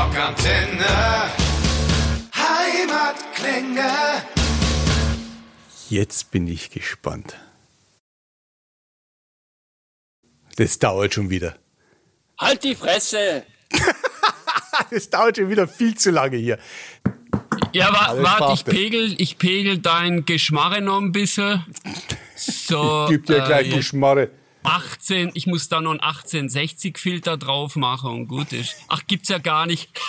Rockantenne. Heimatklänge. Jetzt bin ich gespannt. Das dauert schon wieder. Halt die Fresse! Das dauert schon wieder viel zu lange hier. Ja, wa warte, ich pegel, ich pegel dein Geschmarre noch ein bisschen. So, Gib dir gleich äh, die Schmarre. 18, ich muss da noch einen 1860 Filter drauf machen und gut ist. Ach, gibt's ja gar nicht.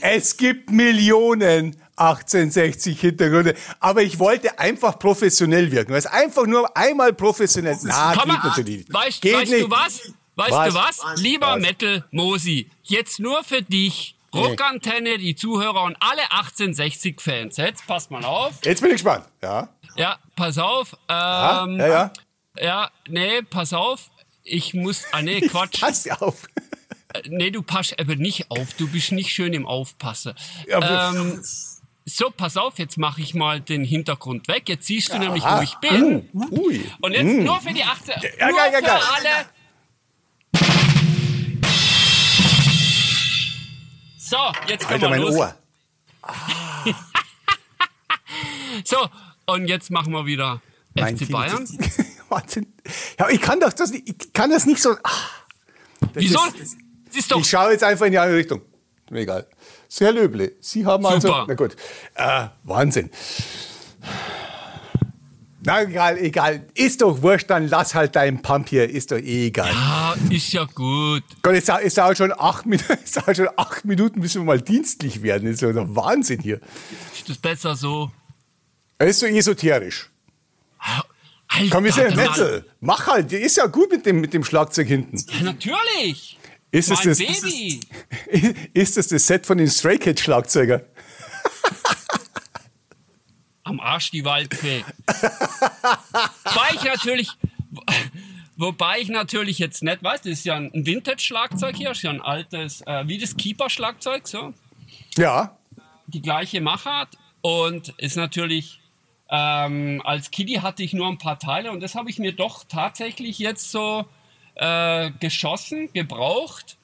Es gibt Millionen 1860 Hintergründe, aber ich wollte einfach professionell wirken. Es ist einfach nur einmal professionell. Na, Komm geht natürlich nicht. weißt, Geht weißt nicht. du was? Weißt Was? du was? Lieber Was? Metal Mosi, jetzt nur für dich. Rockantenne, die Zuhörer und alle 1860-Fans. Jetzt passt mal auf. Jetzt bin ich gespannt. Ja, Ja, pass auf. Ähm, ja. ja. ja, nee, pass auf. Ich muss, ah nee, Quatsch. Pass auf. Nee, du passt aber nicht auf. Du bist nicht schön im Aufpassen. Ja, ähm, so, pass auf, jetzt mache ich mal den Hintergrund weg. Jetzt siehst du nämlich, Aha. wo ich bin. Uh, ui. Und jetzt nur für die 18. Ja, nur geil, geil, für geil. alle. So, jetzt können Alter, wir mein los. Ohr. So, und jetzt machen wir wieder Mein FC Bayern. Wahnsinn. Ja, ich kann doch das nicht, ich kann das nicht so. Ah, das Wieso? ist- Siehst doch, Ich schaue jetzt einfach in die andere Richtung. Mir egal. Sehr Löble. Sie haben also. Super. Na gut. Äh, Wahnsinn. Na egal, egal. Ist doch wurscht, dann lass halt deinen Pump hier. Ist doch eh egal. ah, ist ja gut. Gott, es dauert, es dauert schon acht Minuten, es dauert schon acht Minuten, bis wir mal dienstlich werden. Das ist doch der Wahnsinn hier. Ist das besser so? Das ist so esoterisch. Alter, Komm, wir sind der Metal. Mach halt. Der ist ja gut mit dem, mit dem Schlagzeug hinten. Mann- Natürlich. Ist es mein das- Baby. Ist das das Set von den Stray Cat Schlagzeuger? Am Arsch die Waldfee. wobei ich natürlich, wobei ich natürlich jetzt nicht weiß, das ist ja ein Vintage-Schlagzeug hier, ist ja ein altes, äh, wie das Keeper-Schlagzeug, so. Ja. Die gleiche Machart und ist natürlich, ähm, als Kiddie hatte ich nur ein paar Teile und das habe ich mir doch tatsächlich jetzt so äh, geschossen, gebraucht.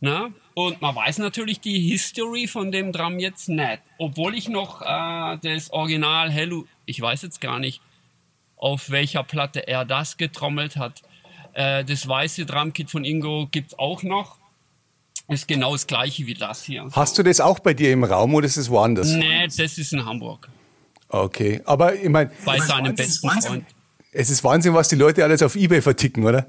Ne? Und man weiß natürlich die History von dem Drum jetzt nicht. Obwohl ich noch äh, das Original Hello, ich weiß jetzt gar nicht, auf welcher Platte er das getrommelt hat. Äh, das weiße Drumkit von Ingo gibt's auch noch. Ist genau das gleiche wie das hier. Hast du das auch bei dir im Raum oder ist es woanders? Nee, das ist in Hamburg. Okay. Aber ich meine, Bei seinem besten Freund. es ist Wahnsinn, was die Leute alles auf Ebay verticken, oder?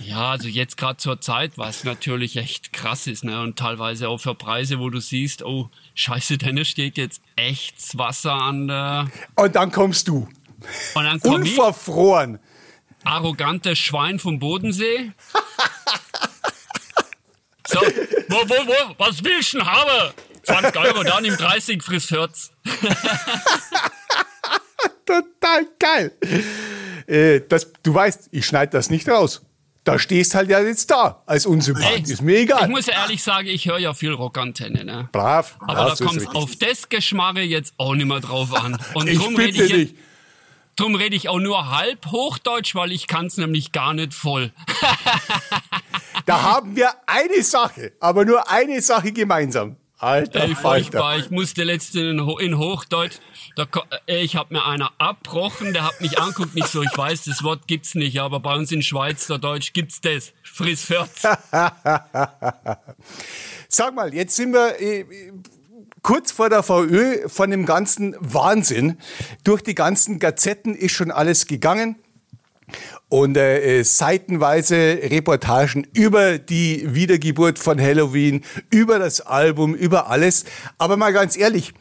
Ja, also jetzt gerade zur Zeit, was natürlich echt krass ist, ne? Und teilweise auch für Preise, wo du siehst, oh, scheiße, Dennis steht jetzt echt das Wasser an der. Und dann kommst du. Und dann komm ich, Unverfroren. arrogantes Schwein vom Bodensee. So, wo, wo, wo, was willst du denn haben? 20 Euro, dann im 30 friss 40. Total geil. Äh, das, du weißt, ich schneide das nicht raus. Da stehst halt ja jetzt da als Unsympath. Ist mir egal. Ich muss ja ehrlich sagen, ich höre ja viel Rockantenne, ne? Brav. Aber Ja, da kommt richtig. auf das Geschmarre jetzt auch nicht mehr drauf an. Und Ich drum rede bitte ich, jetzt- dich. drum rede ich auch nur halb Hochdeutsch, weil ich kann es nämlich gar nicht voll. Da haben wir eine Sache, aber nur eine Sache gemeinsam. Alter Ey, Falter. furchtbar. Ich musste letztens in, Ho- in Hochdeutsch, da, ich habe mir einer abbrochen, der hat mich anguckt, nicht so, ich weiß, das Wort gibt's nicht, aber bei uns in Schweizerdeutsch gibt's das. Friss 40. Sag mal, jetzt sind wir äh, kurz vor der VÖ von dem ganzen Wahnsinn. Durch die ganzen Gazetten ist schon alles gegangen. Und äh, äh, seitenweise Reportagen über die Wiedergeburt von Halloween, über das Album, über alles. Aber mal ganz ehrlich,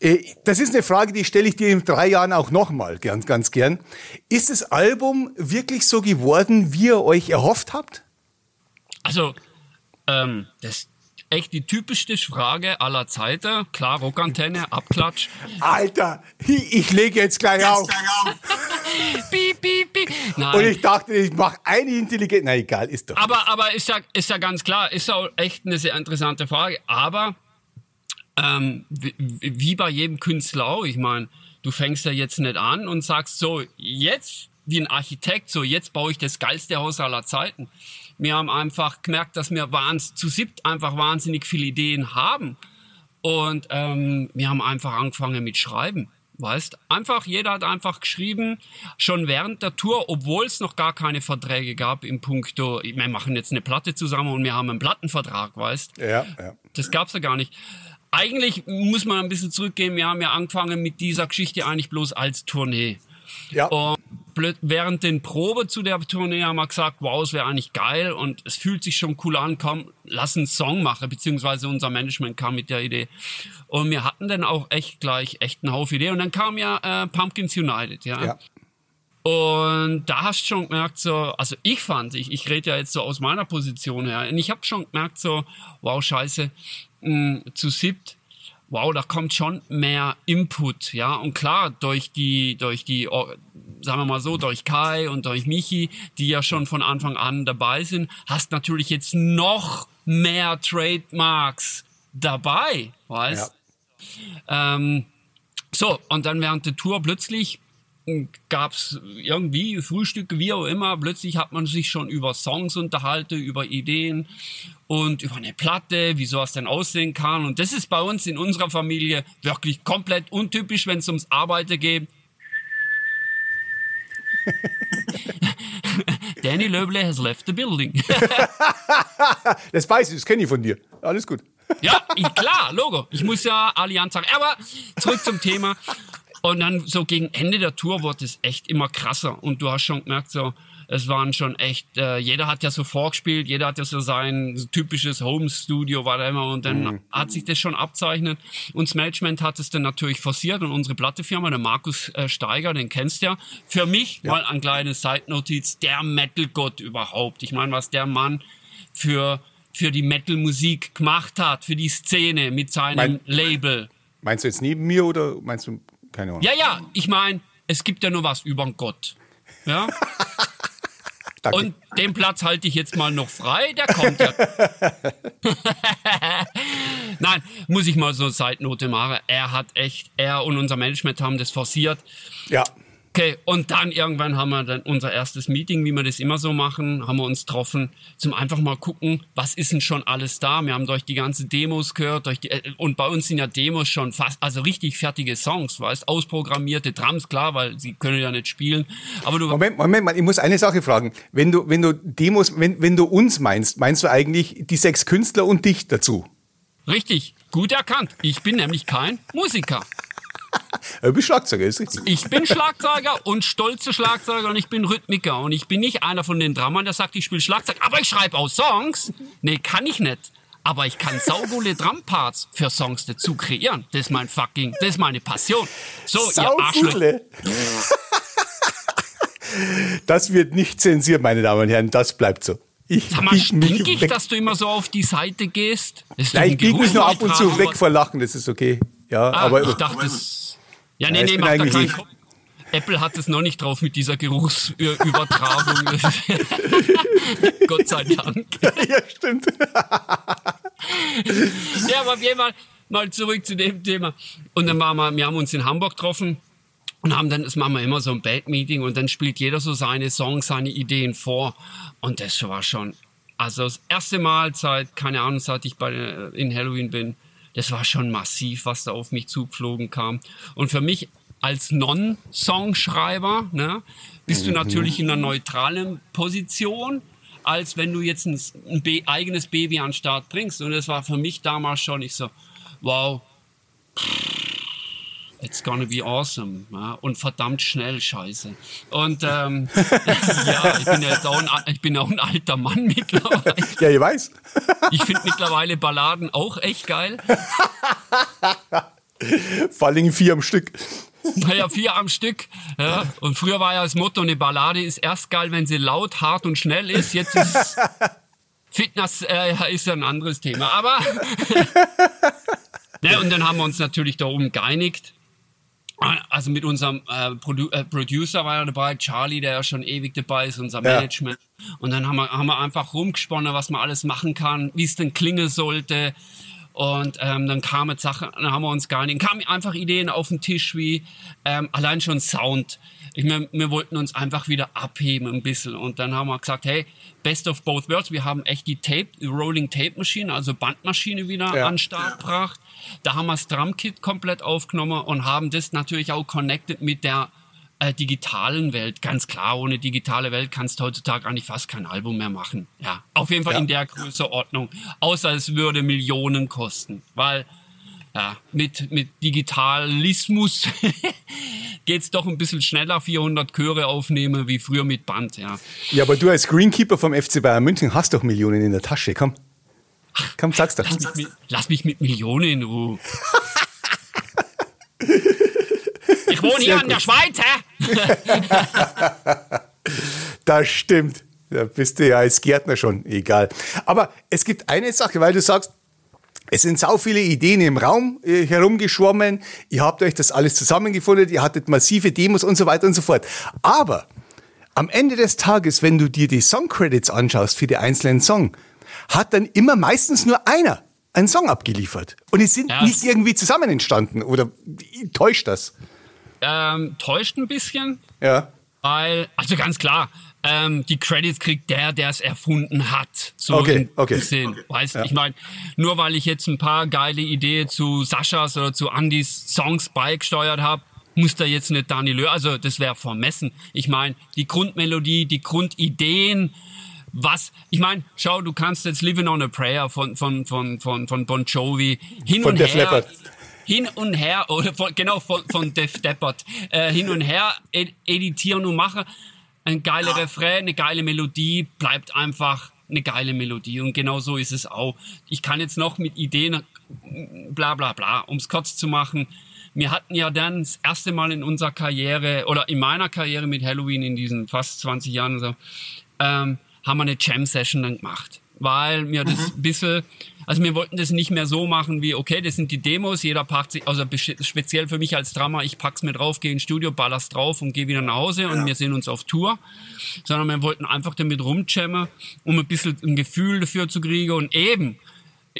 äh, das ist eine Frage, die stelle ich dir in drei Jahren auch nochmal ganz, ganz gern. Ist das Album wirklich so geworden, wie ihr euch erhofft habt? Also, ähm, das ist echt die typischste Frage aller Zeiten. Klar, Rockantenne, Abklatsch. Alter, ich, ich lege jetzt gleich auf. Piep, piep. Und Nein. ich dachte, ich mache eine intelligente. Na egal, ist doch. Aber, aber ist, ja, ist ja ganz klar, ist ja echt eine sehr interessante Frage. Aber ähm, wie, wie bei jedem Künstler auch, ich meine, du fängst ja jetzt nicht an und sagst so, jetzt wie ein Architekt, so jetzt baue ich das geilste Haus aller Zeiten. Wir haben einfach gemerkt, dass wir wahns zu siebt einfach wahnsinnig viele Ideen haben. Und ähm, wir haben einfach angefangen mit Schreiben. Weißt, einfach, jeder hat einfach geschrieben, schon während der Tour, obwohl es noch gar keine Verträge gab im Punkto, wir machen jetzt eine Platte zusammen und wir haben einen Plattenvertrag, weißt? Ja, ja. Das gab's ja gar nicht. Eigentlich muss man ein bisschen zurückgehen, wir haben ja angefangen mit dieser Geschichte eigentlich bloß als Tournee. Ja. Und während den Probe zu der Tournee haben wir gesagt, wow, es wäre eigentlich geil und es fühlt sich schon cool an, komm, lass einen Song machen, beziehungsweise unser Management kam mit der Idee. Und wir hatten dann auch echt gleich echt einen Haufen Idee und dann kam ja äh, Pumpkins United, ja. ja. Und da hast du schon gemerkt, so, also ich fand, ich, ich rede ja jetzt so aus meiner Position her, und ich habe schon gemerkt, so, wow, scheiße, mh, zu siebt wow, da kommt schon mehr Input, ja. Und klar, durch die, durch die, sagen wir mal so, durch Kai und durch Michi, die ja schon von Anfang an dabei sind, hast natürlich jetzt noch mehr Trademarks dabei, weißt? Ja. Ähm, so, und dann während der Tour plötzlich gab's irgendwie Frühstücke, wie auch immer. Plötzlich hat man sich schon über Songs unterhalten, über Ideen und über eine Platte, wie sowas denn aussehen kann. Und das ist bei uns in unserer Familie wirklich komplett untypisch, wenn es ums Arbeiten geht. Danny Löble has left the building. das weiß ich, das kenne ich von dir. Alles gut. ja, ich, klar, Logo. Ich muss ja Allianz sagen. Aber zurück zum Thema. Und dann so gegen Ende der Tour wurde es echt immer krasser. Und du hast schon gemerkt, so, es waren schon echt, äh, jeder hat ja so vorgespielt, jeder hat ja so sein typisches Home-Studio, war da immer, und dann mhm. hat sich das schon abzeichnet. Und das Management hat es dann natürlich forciert und unsere Plattefirma, der Markus äh, Steiger, den kennst du ja, für mich ja. mal ein kleines Side-Notiz, der Metal-Gott überhaupt. Ich meine, was der Mann für, für die Metal-Musik gemacht hat, für die Szene mit seinem mein, Label. Meinst du jetzt neben mir oder meinst du keine Ahnung? Ja, ja, ich meine, es gibt ja nur was über Gott. Ja? Und den Platz halte ich jetzt mal noch frei, der kommt ja. Nein, muss ich mal so eine Zeitnote machen. Er hat echt, er und unser Management haben das forciert. Ja. Okay, und dann irgendwann haben wir dann unser erstes Meeting, wie wir das immer so machen, haben wir uns getroffen, zum einfach mal gucken, was ist denn schon alles da. Wir haben durch die ganze Demos gehört, durch die, äh, und bei uns sind ja Demos schon fast, also richtig fertige Songs, weißt, ausprogrammierte Drums, klar, weil sie können ja nicht spielen. Aber du Moment, Moment, ich muss eine Sache fragen. Wenn du, wenn du Demos, wenn, wenn du uns meinst, meinst du eigentlich die sechs Künstler und dich dazu? Richtig, gut erkannt. Ich bin nämlich kein Musiker. Du bist Schlagzeuger, ist richtig. Ich bin Schlagzeuger und stolze Schlagzeuger und ich bin Rhythmiker und ich bin nicht einer von den Drummern, der sagt, ich spiele Schlagzeug, aber ich schreibe auch Songs. Nee, kann ich nicht. Aber ich kann saugule Drumparts für Songs dazu kreieren. Das ist mein fucking, das ist meine Passion. So, Saugule. ihr Das wird nicht zensiert, meine Damen und Herren, das bleibt so. Ich Sag mal, stink ich, dass du immer so auf die Seite gehst? Nein, ich biege mich nur ab und zu weg vor Lachen, das ist okay. Ja, ah, aber ich dachte, das, ja, nee, ja, nee, macht da keinen Kopf. Apple hat es noch nicht drauf mit dieser Geruchsübertragung. Gott sei Dank. Ja, stimmt. ja, aber auf jeden Fall mal zurück zu dem Thema. Und dann waren wir, wir haben uns in Hamburg getroffen und haben dann, das machen wir immer so ein Bad-Meeting und dann spielt jeder so seine Songs, seine Ideen vor. Und das war schon, also das erste Mal seit, keine Ahnung, seit ich bei, in Halloween bin, das war schon massiv, was da auf mich zugeflogen kam. Und für mich als Non-Songschreiber ne, bist du mhm. natürlich in einer neutralen Position, als wenn du jetzt ein, ein eigenes Baby an den Start bringst. Und das war für mich damals schon, ich so, wow, It's gonna be awesome. Ja, und verdammt schnell, scheiße. Und ähm, ja, ich bin ja jetzt auch ein, ich bin auch ein alter Mann mittlerweile. Ja, ich weiß. ich finde mittlerweile Balladen auch echt geil. Vor allem vier am Stück. Naja, vier am Stück. Ja. Und früher war ja das Motto, eine Ballade ist erst geil, wenn sie laut, hart und schnell ist. Jetzt ist Fitness äh, ist ja ein anderes Thema. Aber ja, und dann haben wir uns natürlich da oben geeinigt. Also mit unserem äh, Produ äh, Producer war er dabei, Charlie, der ja schon ewig dabei ist, unser Management. Ja. Und dann haben wir, haben wir einfach rumgesponnen, was man alles machen kann, wie es denn klingen sollte. Und ähm, dann kamen Sachen, dann haben wir uns gar nicht, kamen einfach Ideen auf den Tisch wie ähm, allein schon Sound. Ich meine, wir wollten uns einfach wieder abheben ein bisschen. Und dann haben wir gesagt, hey, best of both worlds. Wir haben echt die Tape, die Rolling Tape Maschine, also Bandmaschine wieder ja. an Start gebracht. Da haben wir das Drumkit komplett aufgenommen und haben das natürlich auch connected mit der äh, digitalen Welt. Ganz klar, ohne digitale Welt kannst du heutzutage eigentlich fast kein Album mehr machen. Ja, auf jeden Fall ja. in der Größeordnung. Außer es würde Millionen kosten, weil ja, mit, mit Digitalismus geht's doch ein bisschen schneller, 400 Chöre aufnehmen, wie früher mit Band, ja. Ja, aber du als Greenkeeper vom FC Bayern München hast doch Millionen in der Tasche, komm. Komm, sag's doch. Lass mich, lass mich mit Millionen in Ruhe. Ich wohne hier in der Schweiz, hä? das stimmt. Da bist du ja als Gärtner schon egal. Aber es gibt eine Sache, weil du sagst, es sind sau viele Ideen im Raum äh, herumgeschwommen. Ihr habt euch das alles zusammengefunden. Ihr hattet massive Demos und so weiter und so fort. Aber am Ende des Tages, wenn du dir die Songcredits anschaust für die einzelnen Song, hat dann immer meistens nur einer einen Song abgeliefert. Und die sind ja. nicht irgendwie zusammen entstanden. Oder täuscht das? ähm, täuscht ein bisschen. Ja. Weil, also ganz klar, ähm, die Credits kriegt der, der es erfunden hat. So okay, okay. Sinn. okay. Weißt, ja. ich meine, nur weil ich jetzt ein paar geile Ideen zu Saschas oder zu Andys Songs beigesteuert habe, muss da jetzt nicht Daniel Löhr, also das wäre vermessen. Ich meine, die Grundmelodie, die Grundideen, was, ich meine, schau, du kannst jetzt Living on a Prayer von, von, von, von, von Bon Jovi hin von und her. Leppard hin und her, oder von, genau von, von Def Deppert, äh, hin und her ed editieren und machen. Ein geiler Refrain, eine geile Melodie, bleibt einfach eine geile Melodie. Und genau so ist es auch. Ich kann jetzt noch mit Ideen, bla bla bla, um es kurz zu machen. Wir hatten ja dann das erste Mal in unserer Karriere oder in meiner Karriere mit Halloween in diesen fast 20 Jahren so, ähm, haben wir eine Jam-Session dann gemacht. Weil mir das mhm. bisschen also wir wollten das nicht mehr so machen wie, okay, das sind die Demos, jeder packt sich, also speziell für mich als Drama, ich pack's mir drauf, gehe ins Studio, baller's drauf und gehe wieder nach Hause und wir sehen uns auf Tour. Sondern wir wollten einfach damit rumjammen, um ein bisschen ein Gefühl dafür zu kriegen und eben,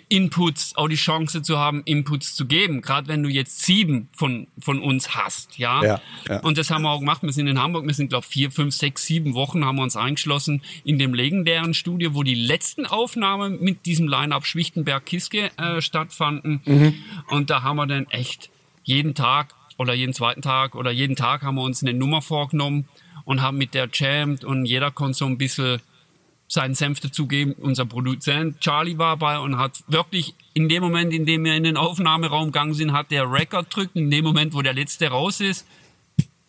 Inputs, auch die Chance zu haben, Inputs zu geben. Gerade wenn du jetzt sieben von, von uns hast, ja? Ja, ja. Und das haben wir auch gemacht. Wir sind in Hamburg, wir sind, glaube vier, fünf, sechs, sieben Wochen haben wir uns eingeschlossen in dem legendären Studio, wo die letzten Aufnahmen mit diesem Line-Up Schwichtenberg-Kiske äh, stattfanden. Mhm. Und da haben wir dann echt jeden Tag oder jeden zweiten Tag oder jeden Tag haben wir uns eine Nummer vorgenommen und haben mit der jammed und jeder konnte so ein bisschen seinen Senf dazugeben. Unser Produzent Charlie war bei und hat wirklich in dem Moment, in dem wir in den Aufnahmeraum gegangen sind, hat der Record drückt. In dem Moment, wo der letzte raus ist,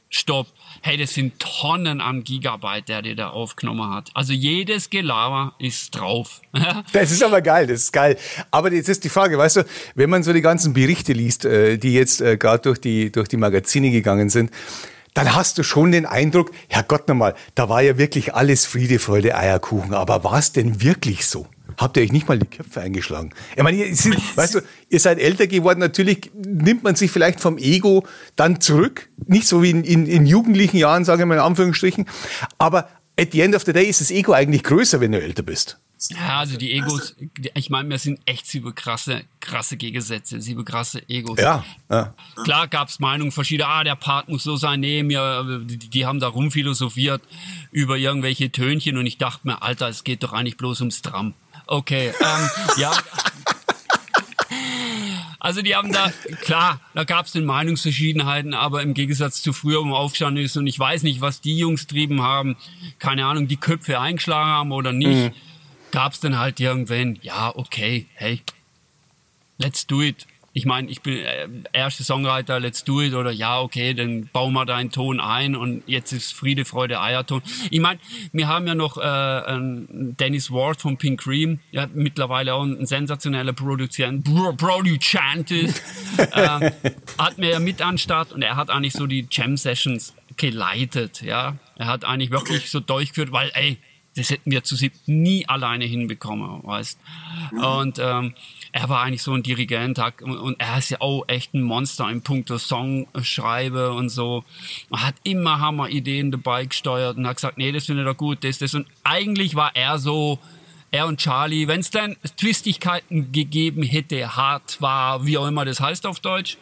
stopp. Hey, das sind Tonnen an Gigabyte, der dir da aufgenommen hat. Also jedes Gelaber ist drauf. das ist aber geil, das ist geil. Aber jetzt ist die Frage, weißt du, wenn man so die ganzen Berichte liest, äh, die jetzt äh, gerade durch die, durch die Magazine gegangen sind, dann hast du schon den Eindruck, Herrgott nochmal, da war ja wirklich alles Friede, Freude, Eierkuchen. Aber war es denn wirklich so? Habt ihr euch nicht mal die Köpfe eingeschlagen? Ich meine, ihr, sind, weißt du, ihr seid älter geworden, natürlich nimmt man sich vielleicht vom Ego dann zurück. Nicht so wie in, in, in jugendlichen Jahren, sage ich mal in Anführungsstrichen. Aber at the end of the day ist das Ego eigentlich größer, wenn du älter bist. Ja, also die Egos, ich meine, wir sind echt sieben krasse, krasse Gegensätze, sieben krasse Egos. Ja. ja. Klar gab's Meinungen verschiedene, ah, der Part muss so sein, nee, mir, die, die haben da rumphilosophiert über irgendwelche Tönchen und ich dachte mir, Alter, es geht doch eigentlich bloß ums Drum. Okay, ähm, ja. Also die haben da, klar, da gab es den Meinungsverschiedenheiten, aber im Gegensatz zu früher, wo man aufgestanden ist und ich weiß nicht, was die Jungs trieben haben, keine Ahnung, die Köpfe eingeschlagen haben oder nicht. Mhm gab es dann halt irgendwann, ja, okay, hey, let's do it. Ich meine, ich bin äh, erste Songwriter, let's do it oder ja, okay, dann bauen wir da einen Ton ein und jetzt ist Friede, Freude, Eierton. Ich meine, wir haben ja noch äh, Dennis Ward von Pink Cream, ja, mittlerweile auch ein sensationeller Produzent, Producent ist, äh, hat mir ja mit anstatt und er hat eigentlich so die Jam Sessions geleitet, ja. Er hat eigentlich wirklich so durchgeführt, weil, ey, das hätten wir zu sieb nie alleine hinbekommen, weißt. Und ähm, er war eigentlich so ein Dirigent und, er ist ja auch echt ein Monster im Punkt Songschreibe und so. Er hat immer Hammer Ideen dabei gesteuert und hat gesagt, nee, das finde ich doch gut, das, das. Und eigentlich war er so er und Charlie, wenn es dann Twistigkeiten gegeben hätte, hart war, wie auch immer das heißt auf Deutsch,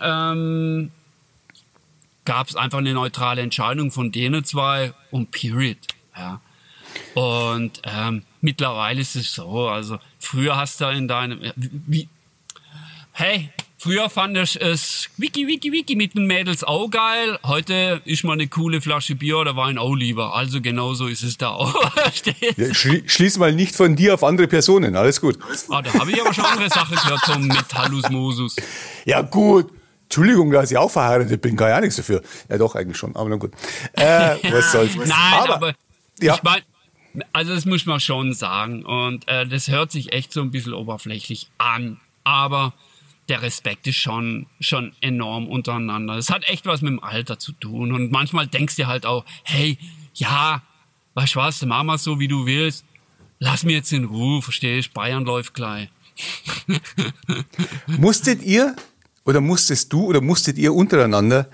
ähm, gab es einfach eine neutrale Entscheidung von denen zwei und Period. Ja. Und ähm, mittlerweile ist es so, also früher hast du in deinem, wie, hey, Früher fand ich es wiki, wiki, wiki mit den Mädels auch geil. Heute ist mal eine coole Flasche Bier oder Wein auch lieber. Also genauso ist es da auch. ja, schli schließ mal nicht von dir auf andere Personen. Alles gut. Ah, da habe ich aber schon andere Sachen gehört zum Metallus Mosus. Ja, gut. Entschuldigung, dass ich auch verheiratet bin, kann ja nichts dafür. Ja, doch, eigentlich schon, aber na gut. Äh, was soll's. Nein, aber, aber ja. ich meine, also das muss man schon sagen. Und äh, das hört sich echt so ein bisschen oberflächlich an. Aber der Respekt ist schon, schon enorm untereinander. Es hat echt was mit dem Alter zu tun. Und manchmal denkst du halt auch, hey, ja, weißt du was, mach mal so, wie du willst. Lass mir jetzt in Ruhe, verstehst? Bayern läuft gleich. Musstet ihr oder musstest du oder musstet ihr untereinander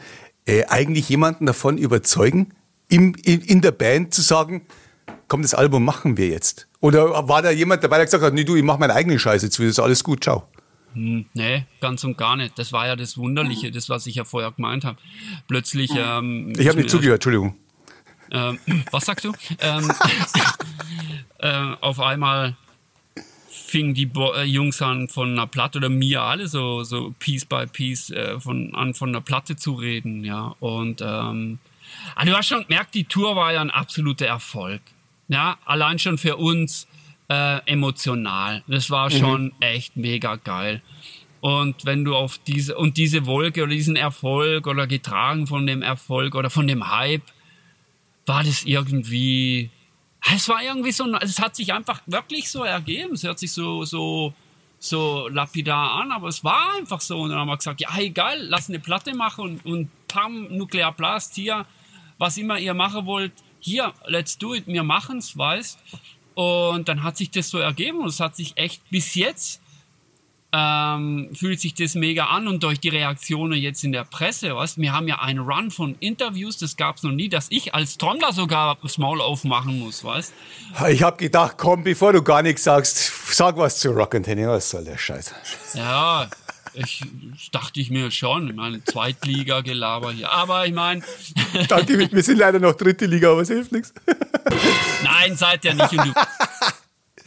äh, eigentlich jemanden davon überzeugen, im, in, in der Band zu sagen, komm, das Album machen wir jetzt? Oder war da jemand dabei, der gesagt hat, nee, du, ich mach meine eigene Scheiße, jetzt wird das alles gut, ciao. Hm, nee, ganz und gar nicht. Das war ja das Wunderliche, das, was ich ja vorher gemeint habe. Plötzlich. Ähm, ich habe nicht zugehört, Entschuldigung. Ähm, was sagst du? ähm, äh, auf einmal fingen die Bo äh, Jungs an von einer Platte oder mir alle so so Piece by Piece äh, von an von einer Platte zu reden, ja und ähm, also du hast schon gemerkt, die Tour war ja ein absoluter Erfolg, ja allein schon für uns äh, emotional. Das war mhm. schon mhm. echt mega geil. Und wenn du auf diese und diese Wolke oder diesen Erfolg oder getragen von dem Erfolg oder von dem Hype, war das irgendwie, es war irgendwie so, es hat sich einfach wirklich so ergeben. Es hört sich so so so lapidar an, aber es war einfach so. Und dann haben wir gesagt, ja, egal, lass eine Platte machen und, und pam, Nuclear Blast hier, was immer ihr machen wollt, hier, let's do it, wir machen's, weißt. Und dann hat sich das so ergeben und es hat sich echt bis jetzt ähm, fühlt sich das mega an und durch die Reaktionen jetzt in der Presse, weißt, wir haben ja einen Run von Interviews, das gab es noch nie, dass ich als da sogar das Maul aufmachen muss, weißt? Ich habe gedacht, komm, bevor du gar nichts sagst, sag was zu Rock'n'Tenny, was soll der Scheiß? Ja, ich dachte ich mir schon, ich meine, Zweitliga-Gelaber hier. Aber ich meine. Danke, wir sind leider noch dritte Liga, aber es hilft nichts. Nein, seid ihr nicht. Und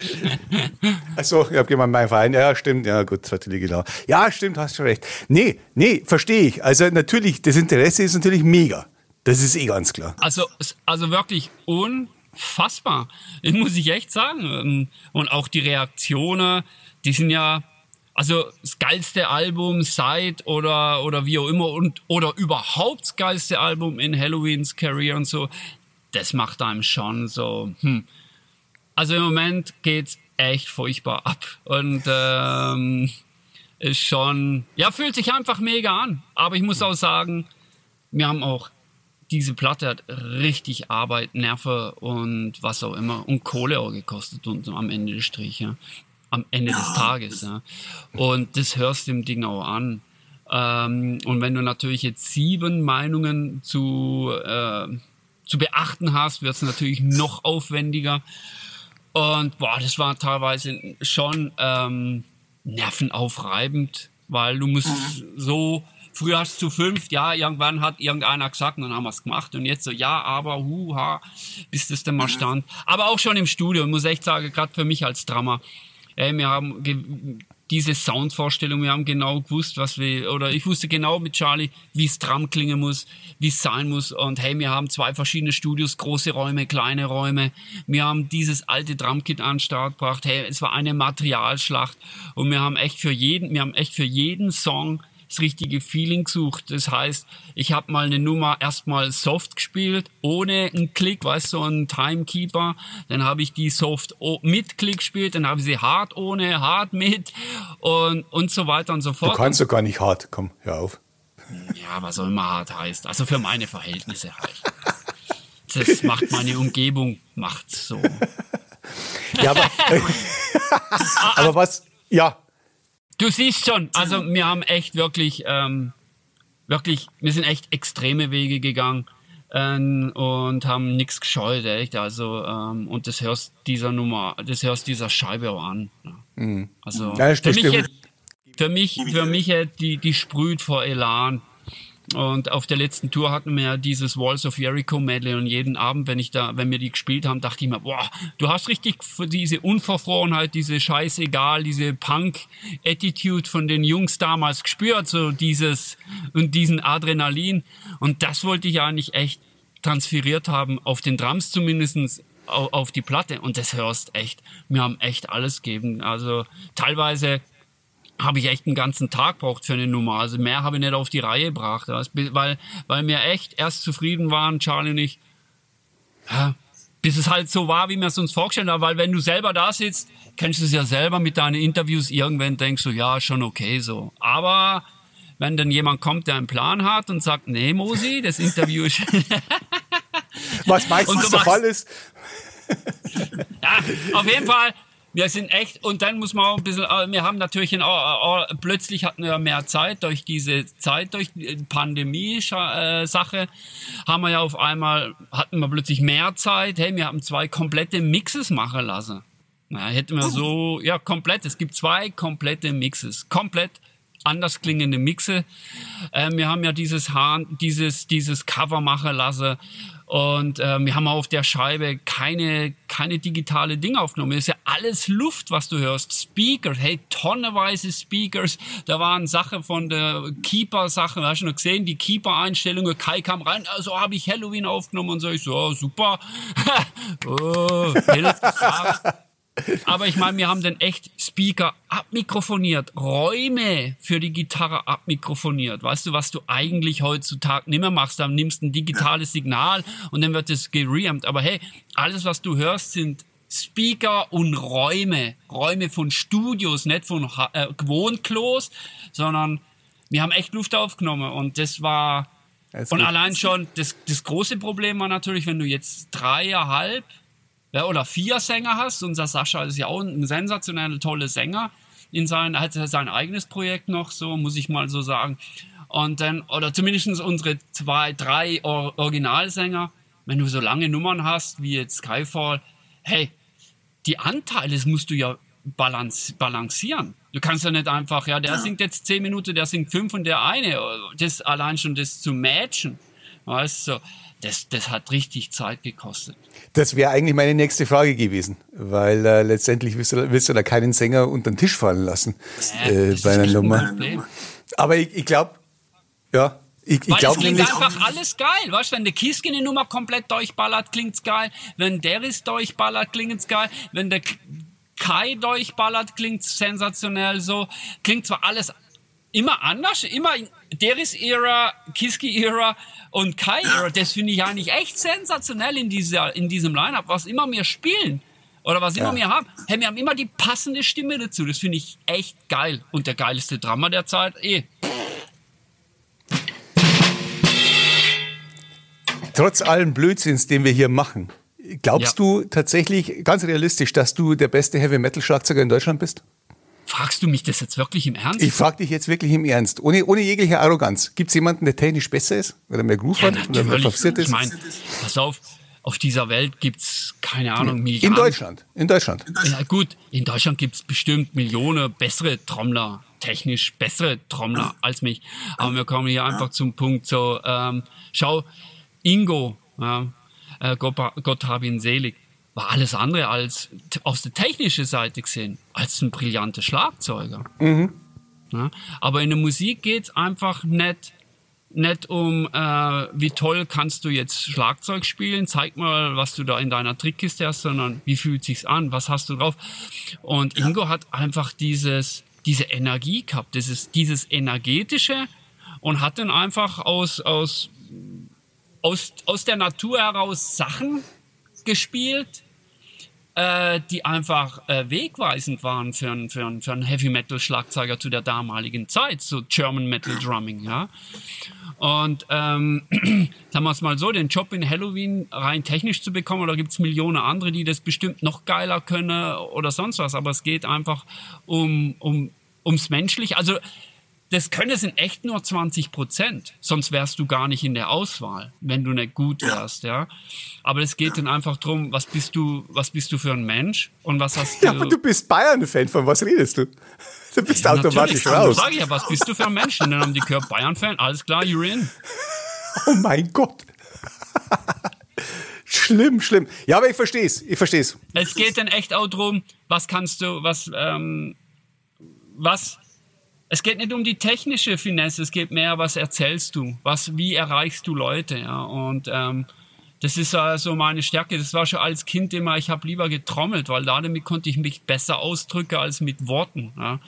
Achso, ich habe gemeint, mein Verein. Ja, stimmt. Ja, gut, zweite Liga. Genau. Ja, stimmt, hast schon recht. Nee, nee, verstehe ich. Also natürlich, das Interesse ist natürlich mega. Das ist eh ganz klar. Also, also wirklich unfassbar. Das muss ich echt sagen. Und auch die Reaktionen, die sind ja also das geilste Album seit oder oder wie auch immer und oder überhaupt das geilste Album in Halloweens Career und so, das macht einem schon so. Hm. Also im Moment geht's echt furchtbar ab und ähm, ist schon ja fühlt sich einfach mega an. Aber ich muss auch sagen, wir haben auch diese Platte hat richtig Arbeit, Nerven und was auch immer und Kohle auch gekostet und am Ende des Strich. Ja am Ende des Tages. Ja. Und das hörst du dem Ding auch an. Ähm, und wenn du natürlich jetzt sieben Meinungen zu, äh, zu beachten hast, wird es natürlich noch aufwendiger. Und boah, das war teilweise schon ähm, nervenaufreibend, weil du musst mhm. so, früher hast du fünf, ja, irgendwann hat irgendeiner gesagt und dann haben wir es gemacht und jetzt so, ja, aber, huha, bis das dann mal mhm. stand. Aber auch schon im Studio, muss ich echt sagen, gerade für mich als Drama, ey, wir haben diese Soundvorstellung, wir haben genau gewusst, was wir, oder ich wusste genau mit Charlie, wie es Drum klingen muss, wie es sein muss. Und hey, wir haben zwei verschiedene Studios, große Räume, kleine Räume. Wir haben dieses alte Drumkit an den Start gebracht. Hey, es war eine Materialschlacht. Und wir haben echt für jeden, wir haben echt für jeden Song das richtige Feeling gesucht. Das heißt, ich habe mal eine Nummer erstmal soft gespielt, ohne einen Klick, weißt du, so ein Timekeeper. Dann habe ich die soft mit Klick gespielt, dann habe ich sie hart ohne, hart mit und, und so weiter und so fort. Du kannst doch gar nicht hart, komm, hör auf. Ja, was auch immer hart heißt. Also für meine Verhältnisse halt. Das macht meine Umgebung, macht so. Ja, aber, aber was, ja, Du siehst schon, also wir haben echt wirklich, ähm, wirklich, wir sind echt extreme Wege gegangen. ähm, und haben nichts gescheut, echt. Also, ähm, und das hörst dieser Nummer, das hörst dieser Scheibe auch an. Ja. Mhm. Also, ja, für, mich jetzt, für mich, für mich, die, die sprüht vor Elan. Und auf der letzten Tour hatten wir ja dieses Walls of Jericho Medley und jeden Abend, wenn ich da, wenn wir die gespielt haben, dachte ich mir, boah, du hast richtig diese Unverfrorenheit, diese Scheißegal, diese Punk-Attitude von den Jungs damals gespürt, so dieses und diesen Adrenalin. Und das wollte ich eigentlich echt transferiert haben, auf den Drums zumindestens auf die Platte und das hörst echt. Wir haben echt alles gegeben. Also teilweise habe ich echt einen ganzen Tag braucht für eine Nummer. Also mehr habe ich nicht auf die Reihe gebracht, weil, weil wir echt erst zufrieden waren, Charlie und ich, ja, bis es halt so war, wie wir es uns vorgestellt haben. Weil wenn du selber da sitzt, kennst du es ja selber mit deinen Interviews, irgendwann denkst du, ja, schon okay so. Aber wenn dann jemand kommt, der einen Plan hat und sagt, nee, Mosi, das Interview ist... Was meistens der Fall ist. ja, auf jeden Fall wir sind echt, und dann muss man auch ein bisschen, äh, wir haben natürlich in, plötzlich hatten wir mehr Zeit durch diese Zeit, durch die Pandemie-Sache, haben wir ja auf einmal, hatten wir plötzlich mehr Zeit. Hey, wir haben zwei komplette Mixes machen lassen. Ja, hätten wir so, ja, komplett. Es gibt zwei komplette Mixes. Komplett anders klingende Mixe. Ähm, wir haben ja dieses Hahn, dieses, dieses Cover machen lassen und äh, wir haben auf der Scheibe keine, keine digitale Dinge aufgenommen. Das ist ja alles Luft, was du hörst. Speakers, hey, tonneweise Speakers. Da waren Sachen von der Keeper-Sache, hast du noch gesehen, die Keeper-Einstellungen. Kai kam rein, also habe ich Halloween aufgenommen und so. Ich so, oh, super. oh, aber ich meine, wir haben den echt Speaker abmikrofoniert, Räume für die Gitarre abmikrofoniert. Weißt du, was du eigentlich heutzutage nicht mehr machst? Dann nimmst ein digitales Signal und dann wird es gereamt. Aber hey, alles, was du hörst, sind Speaker und Räume. Räume von Studios, nicht von äh, Wohnklos, sondern wir haben echt Luft aufgenommen und das war, und allein schon, das, das große Problem war natürlich, wenn du jetzt dreieinhalb ja, oder vier Sänger hast. Unser Sascha ist ja auch ein sensationell toller Sänger. In sein, hat sein eigenes Projekt noch, so muss ich mal so sagen. Und dann, oder zumindest unsere zwei, drei Or Originalsänger, wenn du so lange Nummern hast, wie jetzt Skyfall, hey, die Anteile musst du ja balance, balancieren. Du kannst ja nicht einfach, ja, der ja. singt jetzt zehn Minuten, der singt fünf und der eine. Das allein schon das zu matchen. Weißt du, so das, das hat richtig Zeit gekostet. Das wäre eigentlich meine nächste Frage gewesen, weil äh, letztendlich willst du, willst du da keinen Sänger unter den Tisch fallen lassen ja, äh, bei einer Nummer. Aber ich, ich glaube, ja, ich, ich glaube nämlich einfach alles geil, weißt? Wenn der Kiske eine Nummer komplett durchballert, klingt's geil. Wenn Deris durchballert, klingt's geil. Wenn der Kai durchballert, klingt's sensationell so. Klingt zwar alles immer anders, immer Deris Era, Kiski Era und Kai Era. Das finde ich eigentlich echt sensationell in dieser in diesem Lineup, was immer wir spielen oder was immer ja. wir haben. Hey, wir haben immer die passende Stimme dazu. Das finde ich echt geil und der geilste Drama der Zeit eh. Trotz allen Blödsinns, den wir hier machen, glaubst ja. du tatsächlich ganz realistisch, dass du der beste Heavy Metal Schlagzeuger in Deutschland bist? Fragst du mich das jetzt wirklich im Ernst? Ich frage dich jetzt wirklich im Ernst, ohne, ohne jegliche Arroganz. Gibt es jemanden, der technisch besser ist oder mehr Groove ja, hat oder mehr verfiert ist? Ich meine, pass auf, auf dieser Welt gibt es, keine Ahnung, Milliarden. In Deutschland, in Deutschland. Ja gut, in Deutschland gibt es bestimmt Millionen bessere Trommler, technisch bessere Trommler als mich. Aber wir kommen hier einfach zum Punkt so, ähm, schau, Ingo, ja, äh, Gott, Gott hab ihn selig, war alles andere als aus der technischen Seite gesehen, als ein brillanter Schlagzeuger. Mhm. Ja, aber in der Musik geht es einfach nicht, nicht um, äh, wie toll kannst du jetzt Schlagzeug spielen, zeig mal, was du da in deiner Trickkiste hast, sondern wie fühlt sich's an, was hast du drauf. Und Ingo hat einfach dieses, diese Energie gehabt, dieses, dieses energetische und hat dann einfach aus, aus, aus, aus der Natur heraus Sachen gespielt, äh, die einfach äh, wegweisend waren für einen für für ein Heavy Metal Schlagzeuger zu der damaligen Zeit, so German Metal Drumming, ja. Und ähm, sagen wir es mal so, den Job in Halloween rein technisch zu bekommen, oder gibt es Millionen andere, die das bestimmt noch geiler können oder sonst was, aber es geht einfach um, um ums Menschliche. Also das können sind echt nur 20 Prozent. Sonst wärst du gar nicht in der Auswahl, wenn du nicht gut wärst, ja. Aber es geht dann einfach drum, was bist du, was bist du für ein Mensch und was hast du. Ja, aber du bist Bayern-Fan, von was redest du? Du bist ja, automatisch raus. Sag ich ja, was bist du für ein Mensch? Und dann haben die gehört Bayern-Fan, alles klar, you're in. Oh mein Gott. schlimm, schlimm. Ja, aber ich verstehe es, ich verstehe es. Es geht dann echt auch drum, was kannst du, was, ähm, was es geht nicht um die technische Finesse, es geht mehr, was erzählst du, was, wie erreichst du Leute, ja. Und ähm, das ist also meine Stärke. Das war schon als Kind immer, ich habe lieber getrommelt, weil damit konnte ich mich besser ausdrücken als mit Worten. Ja.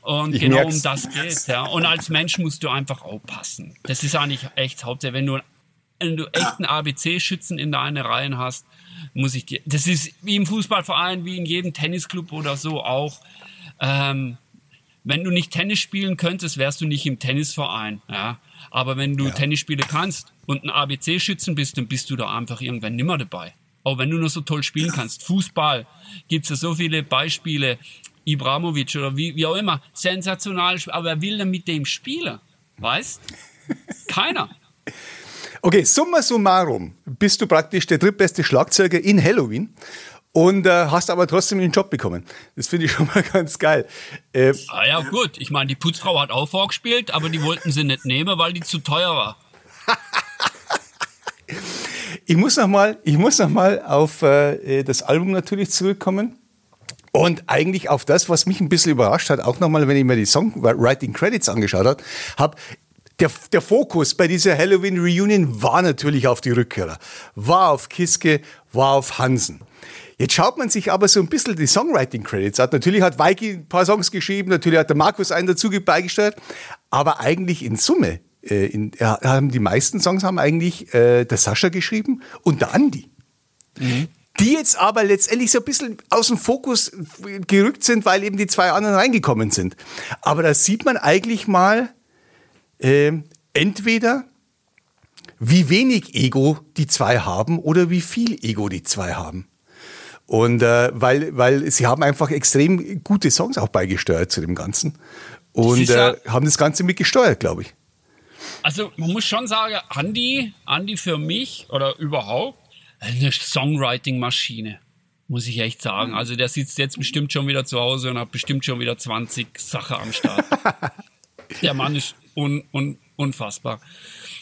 Und ich genau merk's. um das geht. Ja. Und als Mensch musst du einfach aufpassen. Das ist eigentlich echt Hauptsache, wenn du, wenn du echten ABC-Schützen in deine Reihen hast, muss ich dir. Das ist wie im Fußballverein, wie in jedem Tennisclub oder so auch. Ähm, wenn du nicht Tennis spielen könntest, wärst du nicht im Tennisverein. Ja? Aber wenn du ja. Tennis spielen kannst und ein ABC-Schützen bist, dann bist du da einfach irgendwann nimmer dabei. Auch wenn du nur so toll spielen kannst. Fußball gibt es ja so viele Beispiele. Ibramovic oder wie, wie auch immer. Sensational. Aber wer will denn mit dem spielen? Weißt? Keiner. Okay, summa summarum bist du praktisch der drittbeste Schlagzeuger in Halloween und äh, hast aber trotzdem den Job bekommen. Das finde ich schon mal ganz geil. Äh, ah ja, gut. Ich meine, die Putzfrau hat auch vorgespielt, aber die wollten sie nicht nehmen, weil die zu teuer war. ich muss noch mal, ich muss noch mal auf äh, das Album natürlich zurückkommen. Und eigentlich auf das, was mich ein bisschen überrascht hat, auch nochmal, wenn ich mir die Songwriting Credits angeschaut habe, der, der Fokus bei dieser Halloween Reunion war natürlich auf die Rückkehrer, war auf Kiske, war auf Hansen. Jetzt schaut man sich aber so ein bisschen die Songwriting-Credits an. Natürlich hat Weiki ein paar Songs geschrieben, natürlich hat der Markus einen dazu beigesteuert, aber eigentlich in Summe, äh, in, ja, haben die meisten Songs haben eigentlich äh, der Sascha geschrieben und der Andi. Mhm. Die jetzt aber letztendlich so ein bisschen aus dem Fokus gerückt sind, weil eben die zwei anderen reingekommen sind. Aber da sieht man eigentlich mal äh, entweder wie wenig Ego die zwei haben oder wie viel Ego die zwei haben. Und äh, weil, weil sie haben einfach extrem gute Songs auch beigesteuert zu dem Ganzen. Und äh, haben das Ganze mitgesteuert, glaube ich. Also man muss schon sagen, Andy, Andy für mich oder überhaupt eine Songwriting-Maschine, muss ich echt sagen. Also der sitzt jetzt bestimmt schon wieder zu Hause und hat bestimmt schon wieder 20 Sachen am Start. der Mann ist un, un, unfassbar.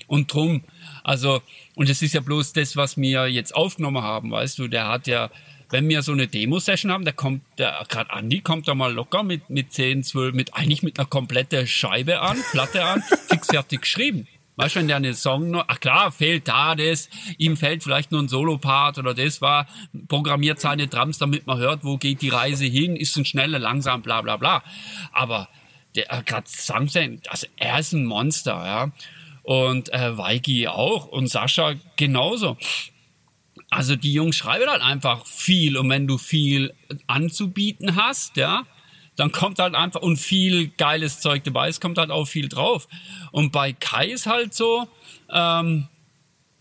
Und drum, also, und es ist ja bloß das, was wir jetzt aufgenommen haben, weißt du, der hat ja wenn wir so eine Demo-Session haben, da kommt der, gerade Andi kommt da mal locker mit, mit 10, 12, mit, eigentlich mit einer kompletten Scheibe an, Platte an, fix fertig geschrieben. Weißt du, wenn der eine Song noch, ach klar, fehlt da das, ihm fällt vielleicht nur ein Solo-Part oder das war, programmiert seine Drums, damit man hört, wo geht die Reise hin, ist ein schneller, langsam, bla, bla, bla. Aber der, äh, gerade Samson, also er ist ein Monster, ja. Und äh, Weigi auch und Sascha genauso. Also die Jungs schreiben halt einfach viel und wenn du viel anzubieten hast, ja, dann kommt halt einfach und viel geiles Zeug dabei, es kommt halt auch viel drauf. Und bei Kai ist halt so, ähm,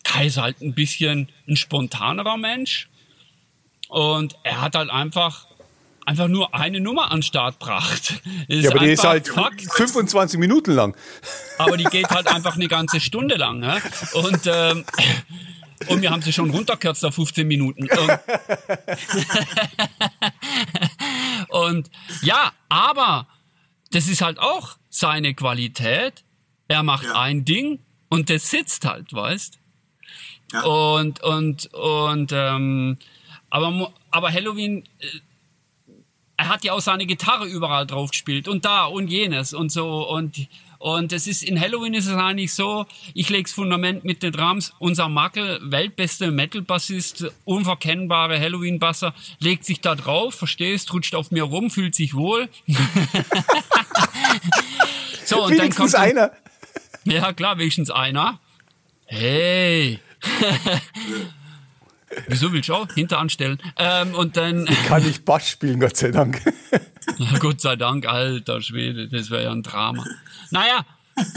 Kai ist halt ein bisschen ein spontanerer Mensch und er hat halt einfach einfach nur eine Nummer an den Start gebracht. Ja, aber die ist halt Fakt. 25 Minuten lang. Aber die geht halt einfach eine ganze Stunde lang. Ne? Und ähm, und wir haben sie schon runtergekürzt auf 15 Minuten. Und, und ja, aber das ist halt auch seine Qualität. Er macht ja. ein Ding und das sitzt halt, weißt? Ja. Und und und ähm, aber aber Halloween äh, er hat ja auch seine Gitarre überall drauf gespielt und da und jenes und so und und es ist in Halloween ist es eigentlich so, ich leg's Fundament mit den Drums. Unser Mackel, weltbeste Metal-Bassist, unverkennbare Halloween-Basser, legt sich da drauf, verstehst, rutscht auf mir rum, fühlt sich wohl. so, und dann kommt einer. Ja, klar, wenigstens einer. Hey. Wieso willst du auch hinteranstellen? Ähm, und dann. Ich kann nicht Bass spielen, Gott sei Dank. Gott sei Dank, alter Schwede, das wäre ja ein Drama. Naja,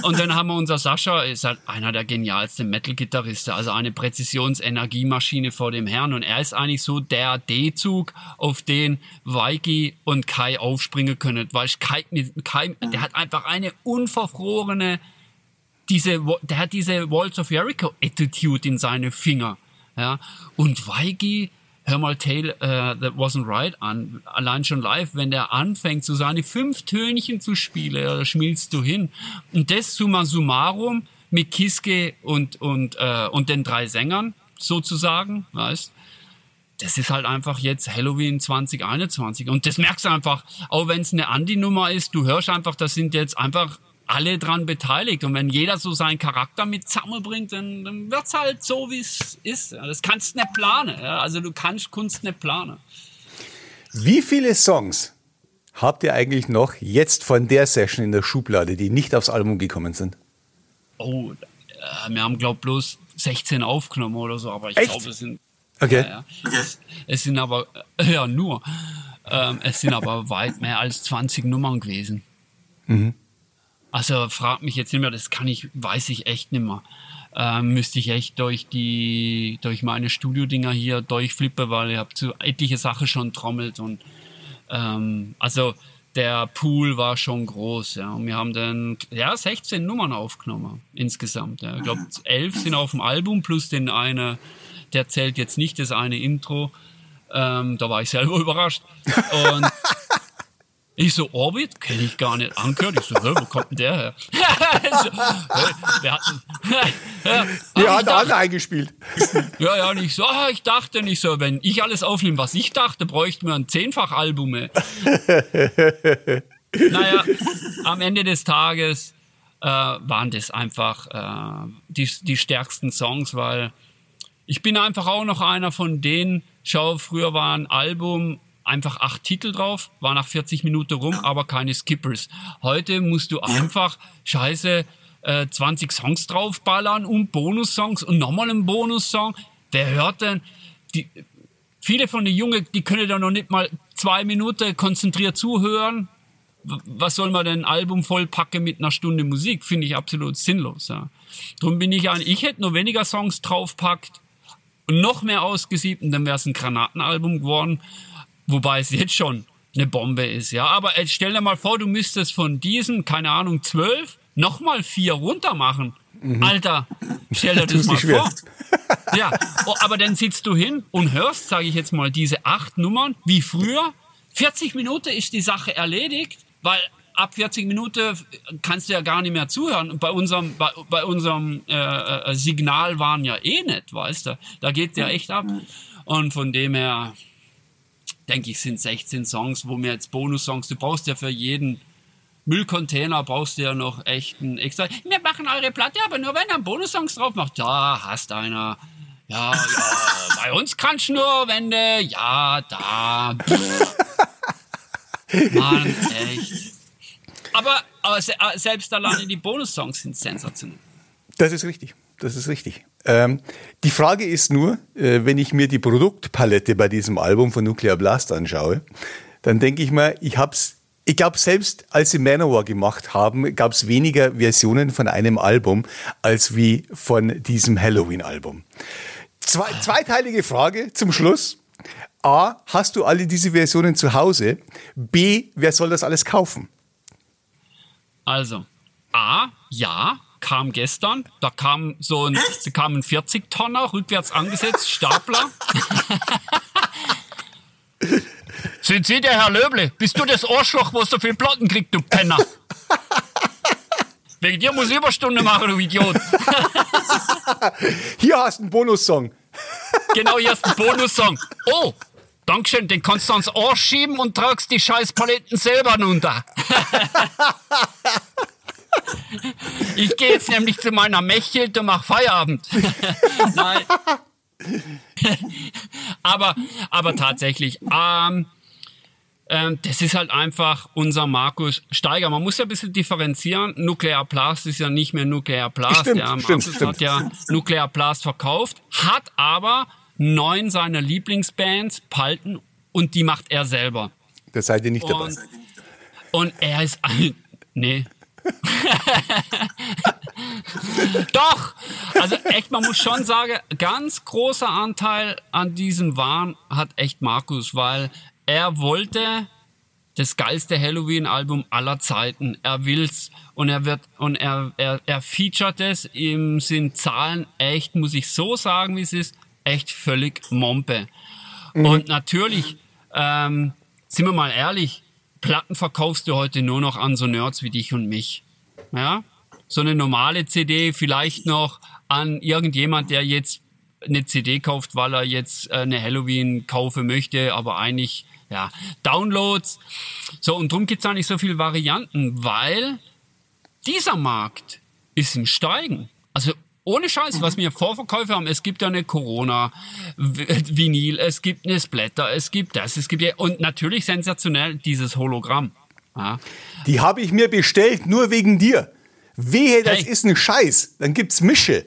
und dann haben wir unser Sascha, ist halt einer der genialsten Metal-Gitarristen, also eine Präzisionsenergiemaschine vor dem Herrn. Und er ist eigentlich so der D-Zug, auf den Weiki und Kai aufspringen können. Weil Kai, Kai, der hat einfach eine unverfrorene, diese, der hat diese Walls of Jericho Attitude in seine Finger. Ja, und Weigi, hör mal Tale uh, That Wasn't Right an, allein schon live, wenn der anfängt, so seine fünf Tönchen zu spielen, da schmilzt du hin. Und das summa summarum mit Kiske und, und, äh, und den drei Sängern sozusagen, weißt das ist halt einfach jetzt Halloween 2021. Und das merkst du einfach, auch wenn es eine Andi-Nummer ist, du hörst einfach, das sind jetzt einfach alle dran beteiligt. Und wenn jeder so seinen Charakter mit zusammenbringt, dann, dann wird's halt so, wie es ist. Das kannst du nicht planen. Ja? Also du kannst Kunst nicht planen. Wie viele Songs habt ihr eigentlich noch jetzt von der Session in der Schublade, die nicht aufs Album gekommen sind? Oh, äh, wir haben, glaube ich, bloß 16 aufgenommen oder so, aber ich glaube, es sind. Okay. Ja, ja. Es, es, sind aber, ja, nur. Ähm, es sind aber weit mehr als 20 Nummern gewesen. Mhm. Also frag mich jetzt nicht mehr, das kann ich, weiß ich echt nicht mehr. Ähm, müsste ich echt durch die, durch meine Studio-Dinger hier durchflippen, weil ich habe zu etliche Sachen schon trommelt und ähm, also der Pool war schon groß, ja. Und wir haben dann ja 16 Nummern aufgenommen insgesamt. Ja. Ich glaube, elf sind auf dem Album plus den eine, der zählt jetzt nicht das eine Intro. Ähm, da war ich selber überrascht. Und ich so, Orbit? Kenne ich gar nicht. Angehört? Ich so, hä, wo kommt denn der her? so, hä, wir hatten... ja, ja hat dachte, eingespielt. ja, ja, und ich so, ah, ich dachte nicht so, wenn ich alles aufnehme, was ich dachte, bräuchten wir ein Zehnfach-Album. naja, am Ende des Tages äh, waren das einfach äh, die, die stärksten Songs, weil ich bin einfach auch noch einer von denen, schau, früher war ein Album einfach acht Titel drauf, war nach 40 Minuten rum, aber keine Skippers. Heute musst du einfach scheiße äh, 20 Songs draufballern und Bonussongs und nochmal einen Bonussong. Wer hört denn? Die, viele von den Jungen, die können da noch nicht mal zwei Minuten konzentriert zuhören. Was soll man denn ein Album vollpacken mit einer Stunde Musik? Finde ich absolut sinnlos. Ja. Darum bin ich ein, ich hätte nur weniger Songs draufpackt und noch mehr ausgesiebt und dann wäre es ein Granatenalbum geworden. Wobei es jetzt schon eine Bombe ist, ja. Aber jetzt stell dir mal vor, du müsstest von diesen, keine Ahnung, zwölf nochmal vier runter machen. Mhm. Alter, stell dir das mal vor. ja, oh, aber dann sitzt du hin und hörst, sage ich jetzt mal, diese acht Nummern wie früher. 40 Minuten ist die Sache erledigt, weil ab 40 Minuten kannst du ja gar nicht mehr zuhören. Und bei unserem, bei, bei unserem äh, äh, Signal waren ja eh nicht, weißt du. Da geht ja echt ab. Und von dem her, denke ich, sind 16 Songs, wo mir jetzt Bonus-Songs, du brauchst ja für jeden Müllcontainer brauchst du ja noch echt ein extra. Wir machen eure Platte, aber nur wenn er Bonus-Songs drauf macht. Da hast einer. Ja, ja, bei uns kannst du nur, wenn du, ja, da. Mann, echt. Aber, aber selbst alleine die Bonus-Songs sind sensationell. Das ist richtig. Das ist richtig. Ähm, die Frage ist nur, äh, wenn ich mir die Produktpalette bei diesem Album von Nuclear Blast anschaue, dann denke ich mal, ich hab's ich glaube, selbst als sie Manowar gemacht haben, gab es weniger Versionen von einem Album als wie von diesem Halloween-Album. Zwei, zweiteilige Frage zum Schluss. A, hast du alle diese Versionen zu Hause? B, wer soll das alles kaufen? Also, A, ja, kam gestern. Da kam so ein, da kam ein 40-Tonner rückwärts angesetzt, Stapler. Sind Sie der Herr Löble? Bist du das Arschloch, wo so viel Platten kriegt, du Penner? Wegen dir muss ich Überstunde machen, du Idiot. Hier hast du einen Bonussong. Genau, hier hast du einen Bonussong. Oh, Dankeschön, den kannst du ans Ohr schieben und tragst die scheiß Paletten selber runter. Ich gehe jetzt nämlich zu meiner Mechel und mach Feierabend. Nein. aber, aber tatsächlich, ähm, ähm, das ist halt einfach unser Markus Steiger. Man muss ja ein bisschen differenzieren. Nuclear Blast ist ja nicht mehr Nuclear Blast. Stimmt, ja, stimmt, stimmt. hat ja Nuclear Blast verkauft, hat aber neun seiner Lieblingsbands palten und die macht er selber. Da seid ihr nicht und, dabei. Und er ist ein, nee, Doch! Also echt, man muss schon sagen, ganz großer Anteil an diesem Wahn hat echt Markus, weil er wollte das geilste Halloween-Album aller Zeiten. Er will's und er wird und er, er, er featuret es. Ihm sind Zahlen echt, muss ich so sagen, wie es ist, echt völlig Mompe. Mhm. Und natürlich, ähm, sind wir mal ehrlich, Platten verkaufst du heute nur noch an so Nerds wie dich und mich. Ja? So eine normale CD vielleicht noch an irgendjemand, der jetzt eine CD kauft, weil er jetzt äh, eine Halloween kaufen möchte, aber eigentlich, ja, Downloads. So, und drum gibt's auch nicht so viele Varianten, weil dieser Markt ist im Steigen. Also ohne Scheiß, was wir Vorverkäufe haben, es gibt ja eine Corona-Vinyl, es gibt eine Splatter, es gibt das, es gibt ja, und natürlich sensationell dieses Hologramm. Ja. Die habe ich mir bestellt, nur wegen dir. Wehe, das hey. ist ein Scheiß, dann gibt's Mische.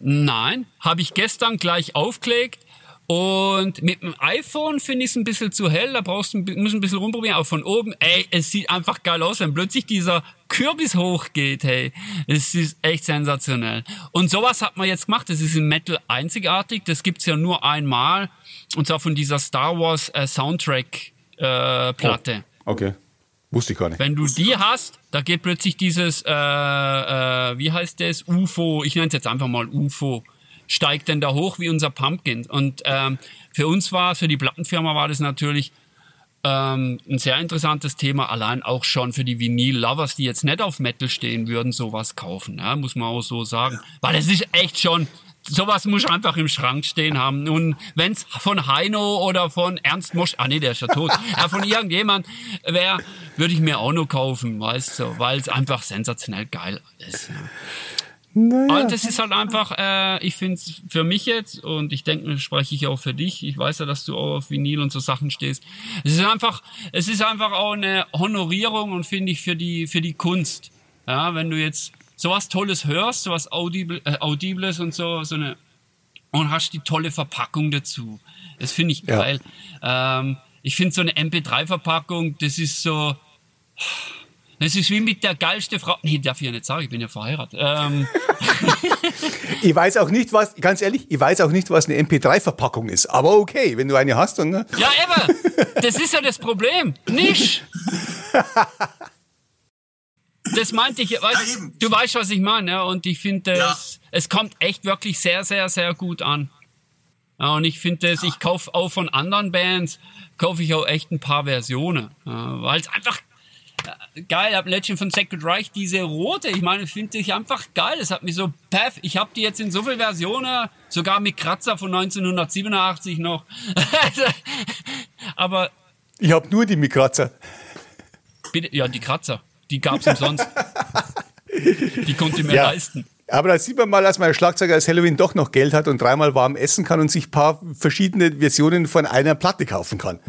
Nein, habe ich gestern gleich aufgelegt und mit dem iPhone finde ich es ein bisschen zu hell, da brauchst du musst ein bisschen rumprobieren, aber von oben, ey, es sieht einfach geil aus, wenn plötzlich dieser Kürbis hochgeht, hey. Es ist echt sensationell. Und sowas hat man jetzt gemacht, das ist im Metal einzigartig, das gibt's ja nur einmal, und zwar von dieser Star Wars äh, Soundtrack äh, Platte. Oh, okay. Wusste ich gar nicht. Wenn du die hast, da geht plötzlich dieses, äh, äh, wie heißt das, UFO, ich nenne es jetzt einfach mal UFO, steigt denn da hoch wie unser Pumpkin. Und ähm, für uns war, für die Plattenfirma war das natürlich ähm, ein sehr interessantes Thema, allein auch schon für die Vinyl-Lovers, die jetzt nicht auf Metal stehen würden, sowas kaufen, ja, muss man auch so sagen. Weil es ist echt schon, sowas muss einfach im Schrank stehen haben. Und wenn's von Heino oder von Ernst Mosch, ah nee, der ist ja tot, ja, von irgendjemand wäre, würde ich mir auch noch kaufen, weißt du, weil es einfach sensationell geil ist. Ja. Naja. Und es ist halt einfach, äh, ich finde es für mich jetzt, und ich denke, spreche ich auch für dich, ich weiß ja, dass du auch auf Vinyl und so Sachen stehst. Es ist einfach, es ist einfach auch eine Honorierung und finde ich für die, für die Kunst. Ja, wenn du jetzt sowas Tolles hörst, sowas Audible, äh, Audibles und so, so eine, und hast die tolle Verpackung dazu. Das finde ich geil. Ja. Ähm, ich finde so eine MP3-Verpackung, das ist so, das ist wie mit der geilste Frau. Nee, darf ich ja nicht sagen, ich bin ja verheiratet. Ähm. ich weiß auch nicht, was, ganz ehrlich, ich weiß auch nicht, was eine MP3-Verpackung ist. Aber okay, wenn du eine hast, dann. Ne? Ja, eben. Das ist ja das Problem. Nicht. Das meinte ich, weißt, du weißt, was ich meine, ja, und ich finde, ja. es kommt echt wirklich sehr, sehr, sehr gut an. Ja, und ich finde es, ich kaufe auch von anderen Bands, kaufe ich auch echt ein paar Versionen, ja, weil es einfach geil, habe letztens von Sacred Reich diese rote, ich meine, finde ich einfach geil. Es hat mich so, paff, ich habe die jetzt in so vielen Versionen, sogar mit Kratzer von 1987 noch. Aber. Ich habe nur die mit Kratzer. Bitte, ja, die Kratzer. Die gab's umsonst. die konnte ich mir ja. leisten. Aber da sieht man mal, dass mein Schlagzeuger als Halloween doch noch Geld hat und dreimal warm essen kann und sich ein paar verschiedene Versionen von einer Platte kaufen kann.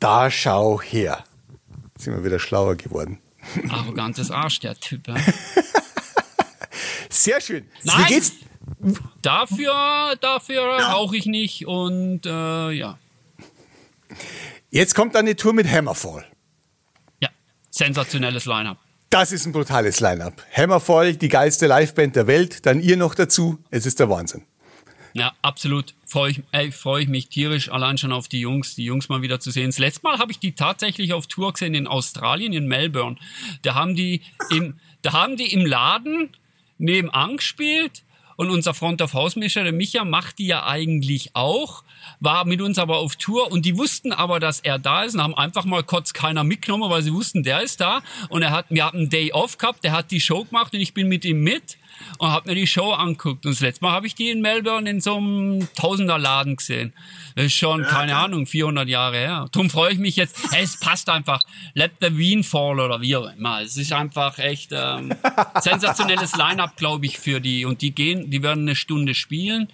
Da schau her sind wir wieder schlauer geworden. Arrogantes Arsch, der Typ. Ja. Sehr schön. Nein, Wie geht's? Dafür, dafür rauche ich nicht und äh, ja. Jetzt kommt eine Tour mit Hammerfall. Ja, sensationelles Line-Up. Das ist ein brutales Line-Up. Hammerfall, die geilste Liveband der Welt, dann ihr noch dazu. Es ist der Wahnsinn. Ja, absolut. Freue ich, freu ich mich tierisch allein schon auf die Jungs, die Jungs mal wieder zu sehen. Das letzte Mal habe ich die tatsächlich auf Tour gesehen in Australien, in Melbourne. Da haben die im, da haben die im Laden nebenan gespielt und unser Front of House Mischer, der Micha, macht die ja eigentlich auch, war mit uns aber auf Tour und die wussten aber, dass er da ist und haben einfach mal kurz keiner mitgenommen, weil sie wussten, der ist da und er hat, wir hatten einen Day Off gehabt, der hat die Show gemacht und ich bin mit ihm mit und habe mir die Show anguckt. Und das letzte Mal habe ich die in Melbourne in so einem Tausenderladen gesehen. Das ist schon, keine Ahnung, 400 Jahre her. Darum freue ich mich jetzt. Hey, es passt einfach. Let the Wien fall oder wie auch immer. Es ist einfach echt ähm, sensationelles Line-Up, glaube ich, für die. Und die gehen, die werden eine Stunde spielen.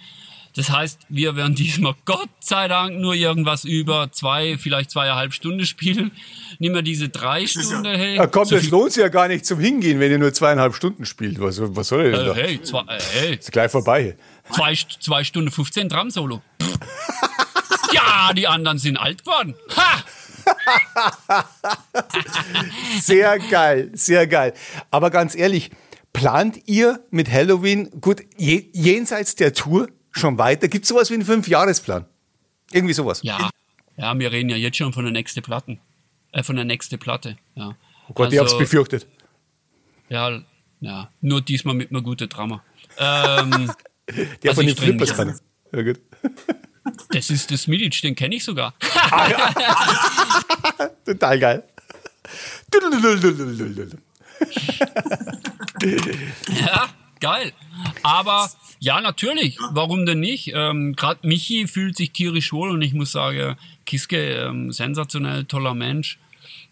Das heißt, wir werden diesmal Gott sei Dank nur irgendwas über zwei, vielleicht zweieinhalb Stunden spielen. Nimm mal diese drei Stunden, hey. Ja, komm, so das lohnt sich ja gar nicht zum Hingehen, wenn ihr nur zweieinhalb Stunden spielt. Was, was soll ihr denn äh, da? Hey, zwei, äh, hey. Ist gleich vorbei. Zwei, zwei Stunden 15 Drum-Solo. ja, die anderen sind alt geworden. Ha! Sehr geil, sehr geil. Aber ganz ehrlich, plant ihr mit Halloween, gut, jenseits der Tour schon weiter? Gibt es sowas wie einen Fünfjahresplan? Irgendwie sowas? Ja. Ja, wir reden ja jetzt schon von der nächsten Platte. Äh, von der nächsten Platte, ja. Oh Gott, also, ich hab's befürchtet. Ja, ja, nur diesmal mit einer guten Drama. Ähm, der also von den Flippers kann. Ja, gut. Das ist das Milic, den kenne ich sogar. Ah, ja. Total geil. ja, geil. Aber ja, natürlich. Warum denn nicht? Ähm, Gerade Michi fühlt sich tierisch wohl und ich muss sagen, Kiske, ähm, sensationell toller Mensch.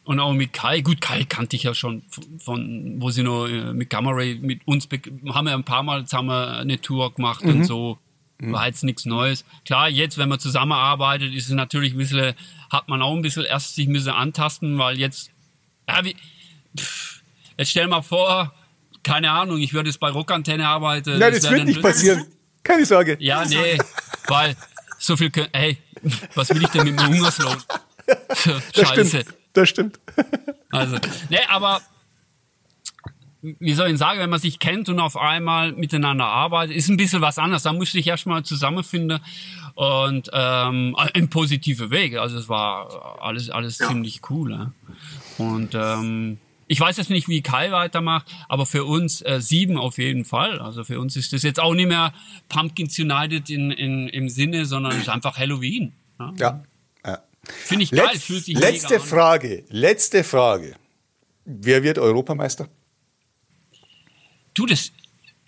Und auch mit Kai, gut, Kai kannte ich ja schon von, wo sie noch äh, mit Gamma Ray mit uns haben wir ein paar Mal zusammen eine Tour gemacht mhm. und so. Mhm. War jetzt nichts Neues. Klar, jetzt, wenn man zusammenarbeitet, ist es natürlich ein bisschen, hat man auch ein bisschen erst sich ein bisschen antasten, weil jetzt, ja, wie, pff, jetzt stell mal vor, keine Ahnung, ich würde jetzt bei Rockantenne arbeiten. Nein, das, das wird nicht passieren. Keine Sorge. Ja, nee, weil so viel können, hey, was will ich denn mit dem Hungerslohn? Das Scheiße. Stimmt. Das stimmt. Also, nee, aber wie soll ich sagen, wenn man sich kennt und auf einmal miteinander arbeitet, ist ein bisschen was anderes. Da musste ich erstmal zusammenfinden und ähm, im positiven Weg. Also es war alles alles ja. ziemlich cool. Ja. Und ähm, ich weiß jetzt nicht, wie Kai weitermacht, aber für uns äh, sieben auf jeden Fall. Also für uns ist das jetzt auch nicht mehr Pumpkins United in, in, im Sinne, sondern es ist einfach Halloween. Ja. ja. ja. Finde ich geil, Letz, fühlt sich Letzte Frage, letzte Frage. Wer wird Europameister? Du, das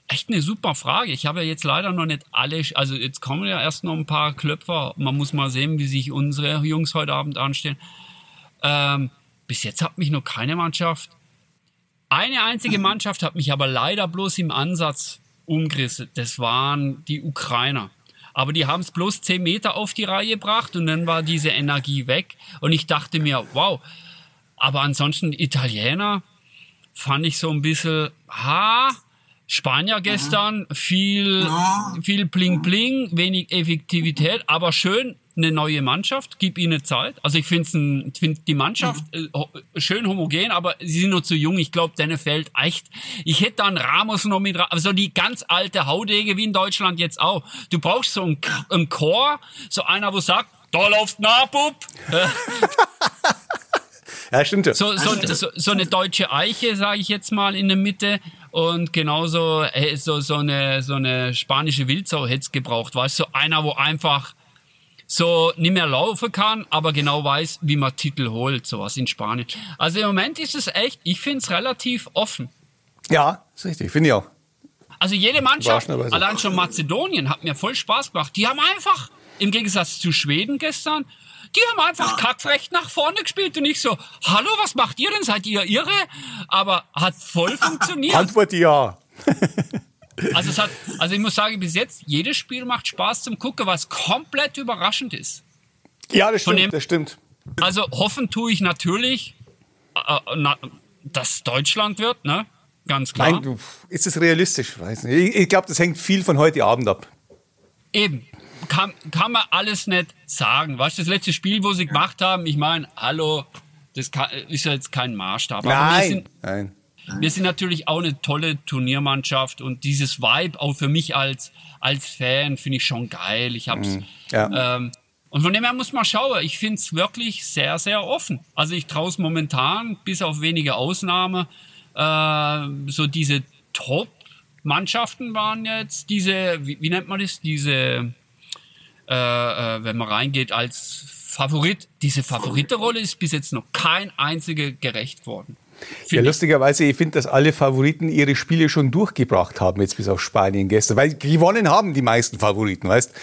echt eine super Frage. Ich habe ja jetzt leider noch nicht alle, also jetzt kommen ja erst noch ein paar Klöpfer. Man muss mal sehen, wie sich unsere Jungs heute Abend anstellen. Ähm, bis jetzt hat mich noch keine Mannschaft, eine einzige Mannschaft hat mich aber leider bloß im Ansatz umgerissen. Das waren die Ukrainer. Aber die haben es bloß zehn Meter auf die Reihe gebracht und dann war diese Energie weg. Und ich dachte mir, wow. Aber ansonsten Italiener, fand ich so ein bisschen, ha, Spanier gestern, viel, viel Bling Bling, wenig Effektivität, aber schön, eine neue Mannschaft, gib ihnen Zeit. Also ich finde find die Mannschaft äh, schön homogen, aber sie sind noch zu jung. Ich glaube, denen fällt echt. Ich hätte dann Ramos noch mit, also die ganz alte Haudege wie in Deutschland jetzt auch. Du brauchst so einen, einen Chor, so einer, wo sagt, da läuft Nabub. Ja, stimmt. Ja. So, so, so, so eine deutsche Eiche, sage ich jetzt mal, in der Mitte. Und genauso äh, so, so, eine, so eine spanische Wildsau hätte es gebraucht. Weißt du, so einer, wo einfach so nicht mehr laufen kann, aber genau weiß, wie man Titel holt, sowas in Spanien. Also im Moment ist es echt, ich finde es relativ offen. Ja, ist richtig, finde ich auch. Also jede Mannschaft, allein schon Mazedonien, hat mir voll Spaß gemacht. Die haben einfach, im Gegensatz zu Schweden gestern, die haben einfach kackfrech nach vorne gespielt und ich so, hallo, was macht ihr denn? Seid ihr irre? Aber hat voll funktioniert. Antwort ja. Also, es hat, also ich muss sagen, bis jetzt, jedes Spiel macht Spaß zum Gucken, was komplett überraschend ist. Ja, das stimmt. Dem, das stimmt. Also hoffen tue ich natürlich, äh, äh na, dass Deutschland wird, ne? Ganz klar. Nein, du, ist es realistisch? Ich, ich glaube, das hängt viel von heute Abend ab. Eben kann, kann man alles nicht sagen. Was das letzte Spiel, wo sie gemacht haben, ich meine, hallo, das kann, ist ja jetzt kein Maßstab. nein, sind, nein. Wir sind natürlich auch eine tolle Turniermannschaft und dieses Vibe auch für mich als, als Fan finde ich schon geil. Ich hab's, mhm. ja. ähm, und von dem her muss man schauen. Ich finde es wirklich sehr, sehr offen. Also ich traue es momentan, bis auf wenige Ausnahmen, äh, so diese Top-Mannschaften waren jetzt diese, wie, wie nennt man das, diese äh, äh, wenn man reingeht als Favorit. Diese Favoritenrolle ist bis jetzt noch kein einziger gerecht worden. Ja, lustigerweise, ich finde, dass alle Favoriten ihre Spiele schon durchgebracht haben, jetzt bis auf Spanien gestern. Weil gewonnen haben die meisten Favoriten, weißt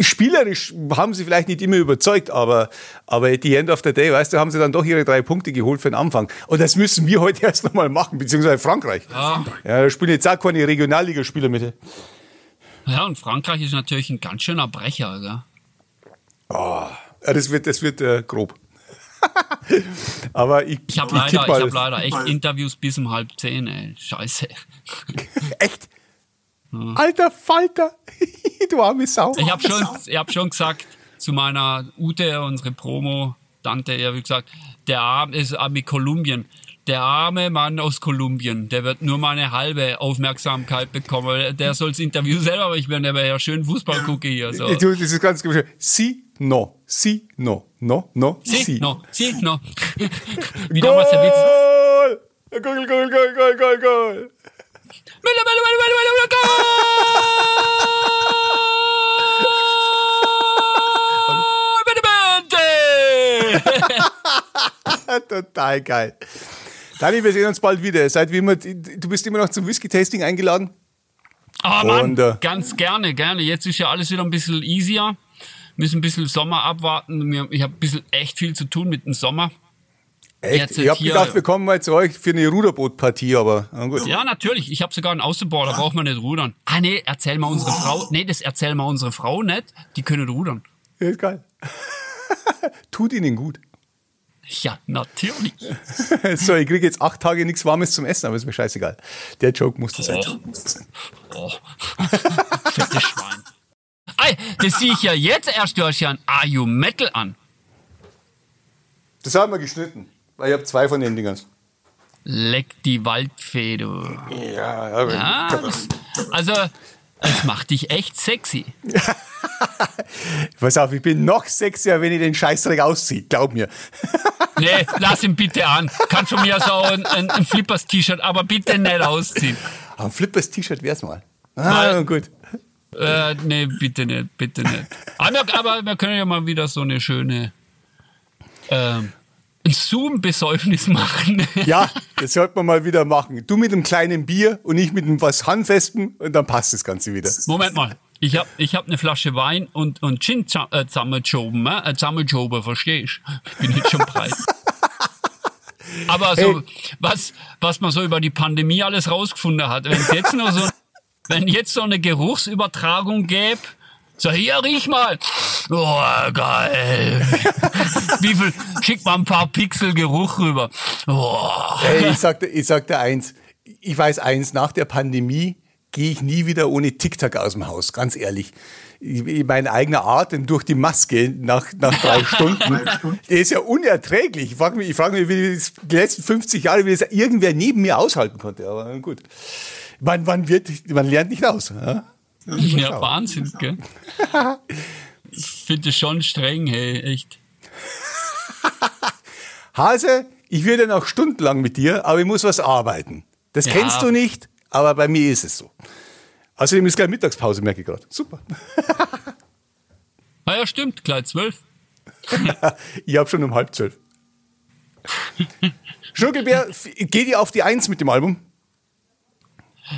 Spielerisch haben sie vielleicht nicht immer überzeugt, aber, aber at the end of the day, weißt du, haben sie dann doch ihre drei Punkte geholt für den Anfang. Und das müssen wir heute erst nochmal machen, beziehungsweise Frankreich. Ja. ja da spielen jetzt auch keine Regionalligaspieler mit. Ja, und Frankreich ist natürlich ein ganz schöner Brecher. Gell? Oh, das wird, das wird äh, grob. Aber ich, ich habe leider, ich hab leider echt Interviews bis um halb zehn, ey. Scheiße. echt? Ja. Alter Falter, du arme Sau. Ich habe schon, hab schon gesagt zu meiner Ute, unsere Promo-Tante, ich habe gesagt, der Abend ist mit Kolumbien der arme Mann aus Kolumbien, der wird nur mal eine halbe Aufmerksamkeit bekommen. Der soll das Interview selber aber ich werde aber ja schön Fußball gucken hier. So. Du, das ist ganz gut. Si, no, si, no, no, no, Si, si. no, si, no. Wie damals der Witz. Goal! Goal, Goal, Goal, Goal, Goal, Goal. Mille, Mille, Mille, Mille, Mille, Goal! Benevente! Total geil. Dani, wir sehen uns bald wieder. Seid wie immer, du bist immer noch zum Whisky-Tasting eingeladen. Ah, Mann, Und, äh, ganz gerne, gerne. Jetzt ist ja alles wieder ein bisschen easier. Müssen ein bisschen Sommer abwarten. Ich habe ein bisschen echt viel zu tun mit dem Sommer. Echt? Ich habe gedacht, wir kommen mal zu euch für eine Ruderbootpartie, aber na gut. Ja, natürlich. Ich habe sogar einen Außenboard, da braucht man nicht rudern. Ah, nee, erzähl mal unsere Frau. Nee, das erzähl mal unsere Frau nicht. Die können rudern. Ja, ist geil. Tut ihnen gut. Ja, natürlich. So, ich kriege jetzt acht Tage nichts Warmes zum Essen, aber ist mir scheißegal. Der Joke musste sein. Oh. Fettes Schwein. Ey, das sehe ich ja jetzt erst. Du hast ja ein Are You Metal an. Das haben wir geschnitten, weil ich habe zwei von den Dingern. Leck die Waldfee, du. Ja, aber Ja, das, also, es macht dich echt sexy. pass auf, ich bin noch sexier, wenn ich den Scheißdreck ausziehe. Glaub mir. Nee, lass ihn bitte an. Kann von mir auch ein, ein, ein Flippers-T-Shirt, aber bitte nicht ausziehen. Aber ein Flippers-T-Shirt wär's mal. Ah, Mal- gut. Äh, nee, bitte nicht, bitte nicht. Aber, aber wir können ja mal wieder so eine schöne ähm, ein Zoom-Besäufnis machen. Ja, das sollte man mal wieder machen. Du mit einem kleinen Bier und ich mit einem was Handfestem und dann passt das Ganze wieder. Moment mal. Ich hab, ich hab eine Flasche Wein und, und Gin äh, zusammengeschoben, äh, zusammengeschoben, verstehst Ich bin jetzt schon breit. Aber so, Hey. was, was man so über die Pandemie alles rausgefunden hat, wenn es jetzt nur so, wenn jetzt so eine Geruchsübertragung gäbe, so, hier, riech mal. Oh, geil. Wie viel, schick mal ein paar Pixel Geruch rüber. Oh. Ey, ich sagte, ich sagte eins. Ich weiß eins, nach der Pandemie gehe ich nie wieder ohne TikTok aus dem Haus, ganz ehrlich. Ich- ich- Meine eigene Atem durch die Maske nach, nach drei Stunden, der ist ja unerträglich. Ich frage mich, ich frag mich, wie das die letzten 50 Jahre, wie das irgendwer neben mir aushalten konnte. Aber gut. Man, man, wird, man lernt nicht aus. Ja? Ja, Wahnsinn, gell? Ich finde es schon streng, hey, echt. Hase, ich würde noch stundenlang mit dir, aber ich muss was arbeiten. Das Ja. kennst du nicht, aber bei mir ist es so. Außerdem ist gleich Mittagspause, merke ich gerade. Super. Ah ja, stimmt, gleich zwölf. Ich habe schon um halb zwölf. Schnuckelbär, geht ihr auf die Eins mit dem Album?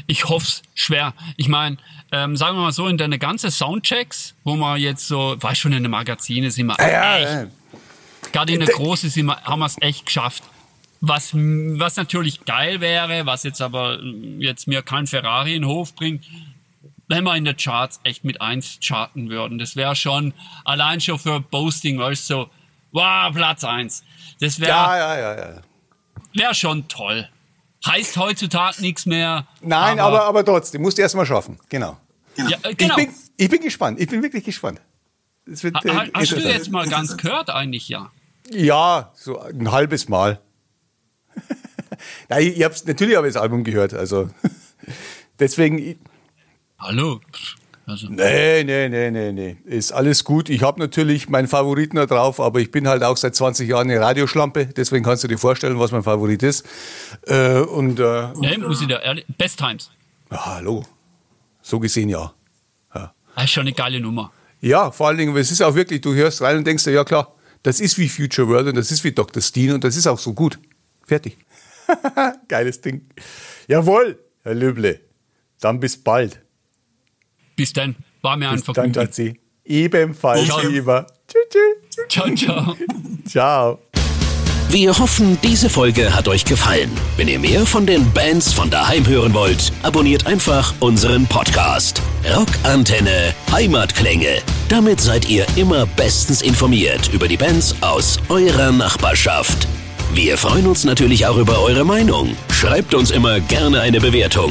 Ich hoff's schwer. Ich meine, ähm, sagen wir mal so, in deine ganze Soundchecks, wo man jetzt so, weißt schon, in den Magazinen sind wir echt, ja. gerade in der Da- Große sind wir, haben wir es echt geschafft. Was, was natürlich geil wäre, was jetzt aber mm, jetzt mir kein Ferrari in den Hof bringt, wenn wir in der Charts echt mit eins charten würden. Das wäre schon, allein schon für Posting, weißt du, so, wow, Platz eins. Das wäre Ja, ja, ja, ja. wär schon toll. Heißt heutzutage nichts mehr. Nein, aber, aber, trotzdem, musst du erst mal schaffen. Genau. ja, äh, genau. Ich, bin, ich bin gespannt. Ich bin wirklich gespannt. Es wird, Ha- äh, ha- Hast du jetzt mal ganz gehört eigentlich, ja? Ja, so ein halbes Mal. Nein, ich, ich hab's, natürlich habe ich das Album gehört. Also deswegen, ich- Hallo? Also, nee, nee, nee, nee, nee. Ist alles gut. Ich habe natürlich meinen Favoriten da drauf, aber ich bin halt auch seit 20 Jahren eine Radioschlampe. Deswegen kannst du dir vorstellen, was mein Favorit ist. Äh, und äh, ne, muss ich da ehrlich, Best Times. ja, hallo. So gesehen ja. ja. Das ist schon eine geile Nummer. Ja, vor allen Dingen, es ist auch wirklich, du hörst rein und denkst dir, ja klar, das ist wie Future World und das ist wie Dr. Steen und das ist auch so gut. Fertig. Geiles Ding. Jawohl, Herr Löble. Dann bis bald. Bis dann. War mir Bis einfach dann, gut. Schatzi. Ebenfalls, Ciao. lieber. Tschüss, tschüss. Ciao, ciao. Ciao. Wir hoffen, diese Folge hat euch gefallen. Wenn ihr mehr von den Bands von daheim hören wollt, abonniert einfach unseren Podcast. Rockantenne Heimatklänge. Damit seid ihr immer bestens informiert über die Bands aus eurer Nachbarschaft. Wir freuen uns natürlich auch über eure Meinung. Schreibt uns immer gerne eine Bewertung.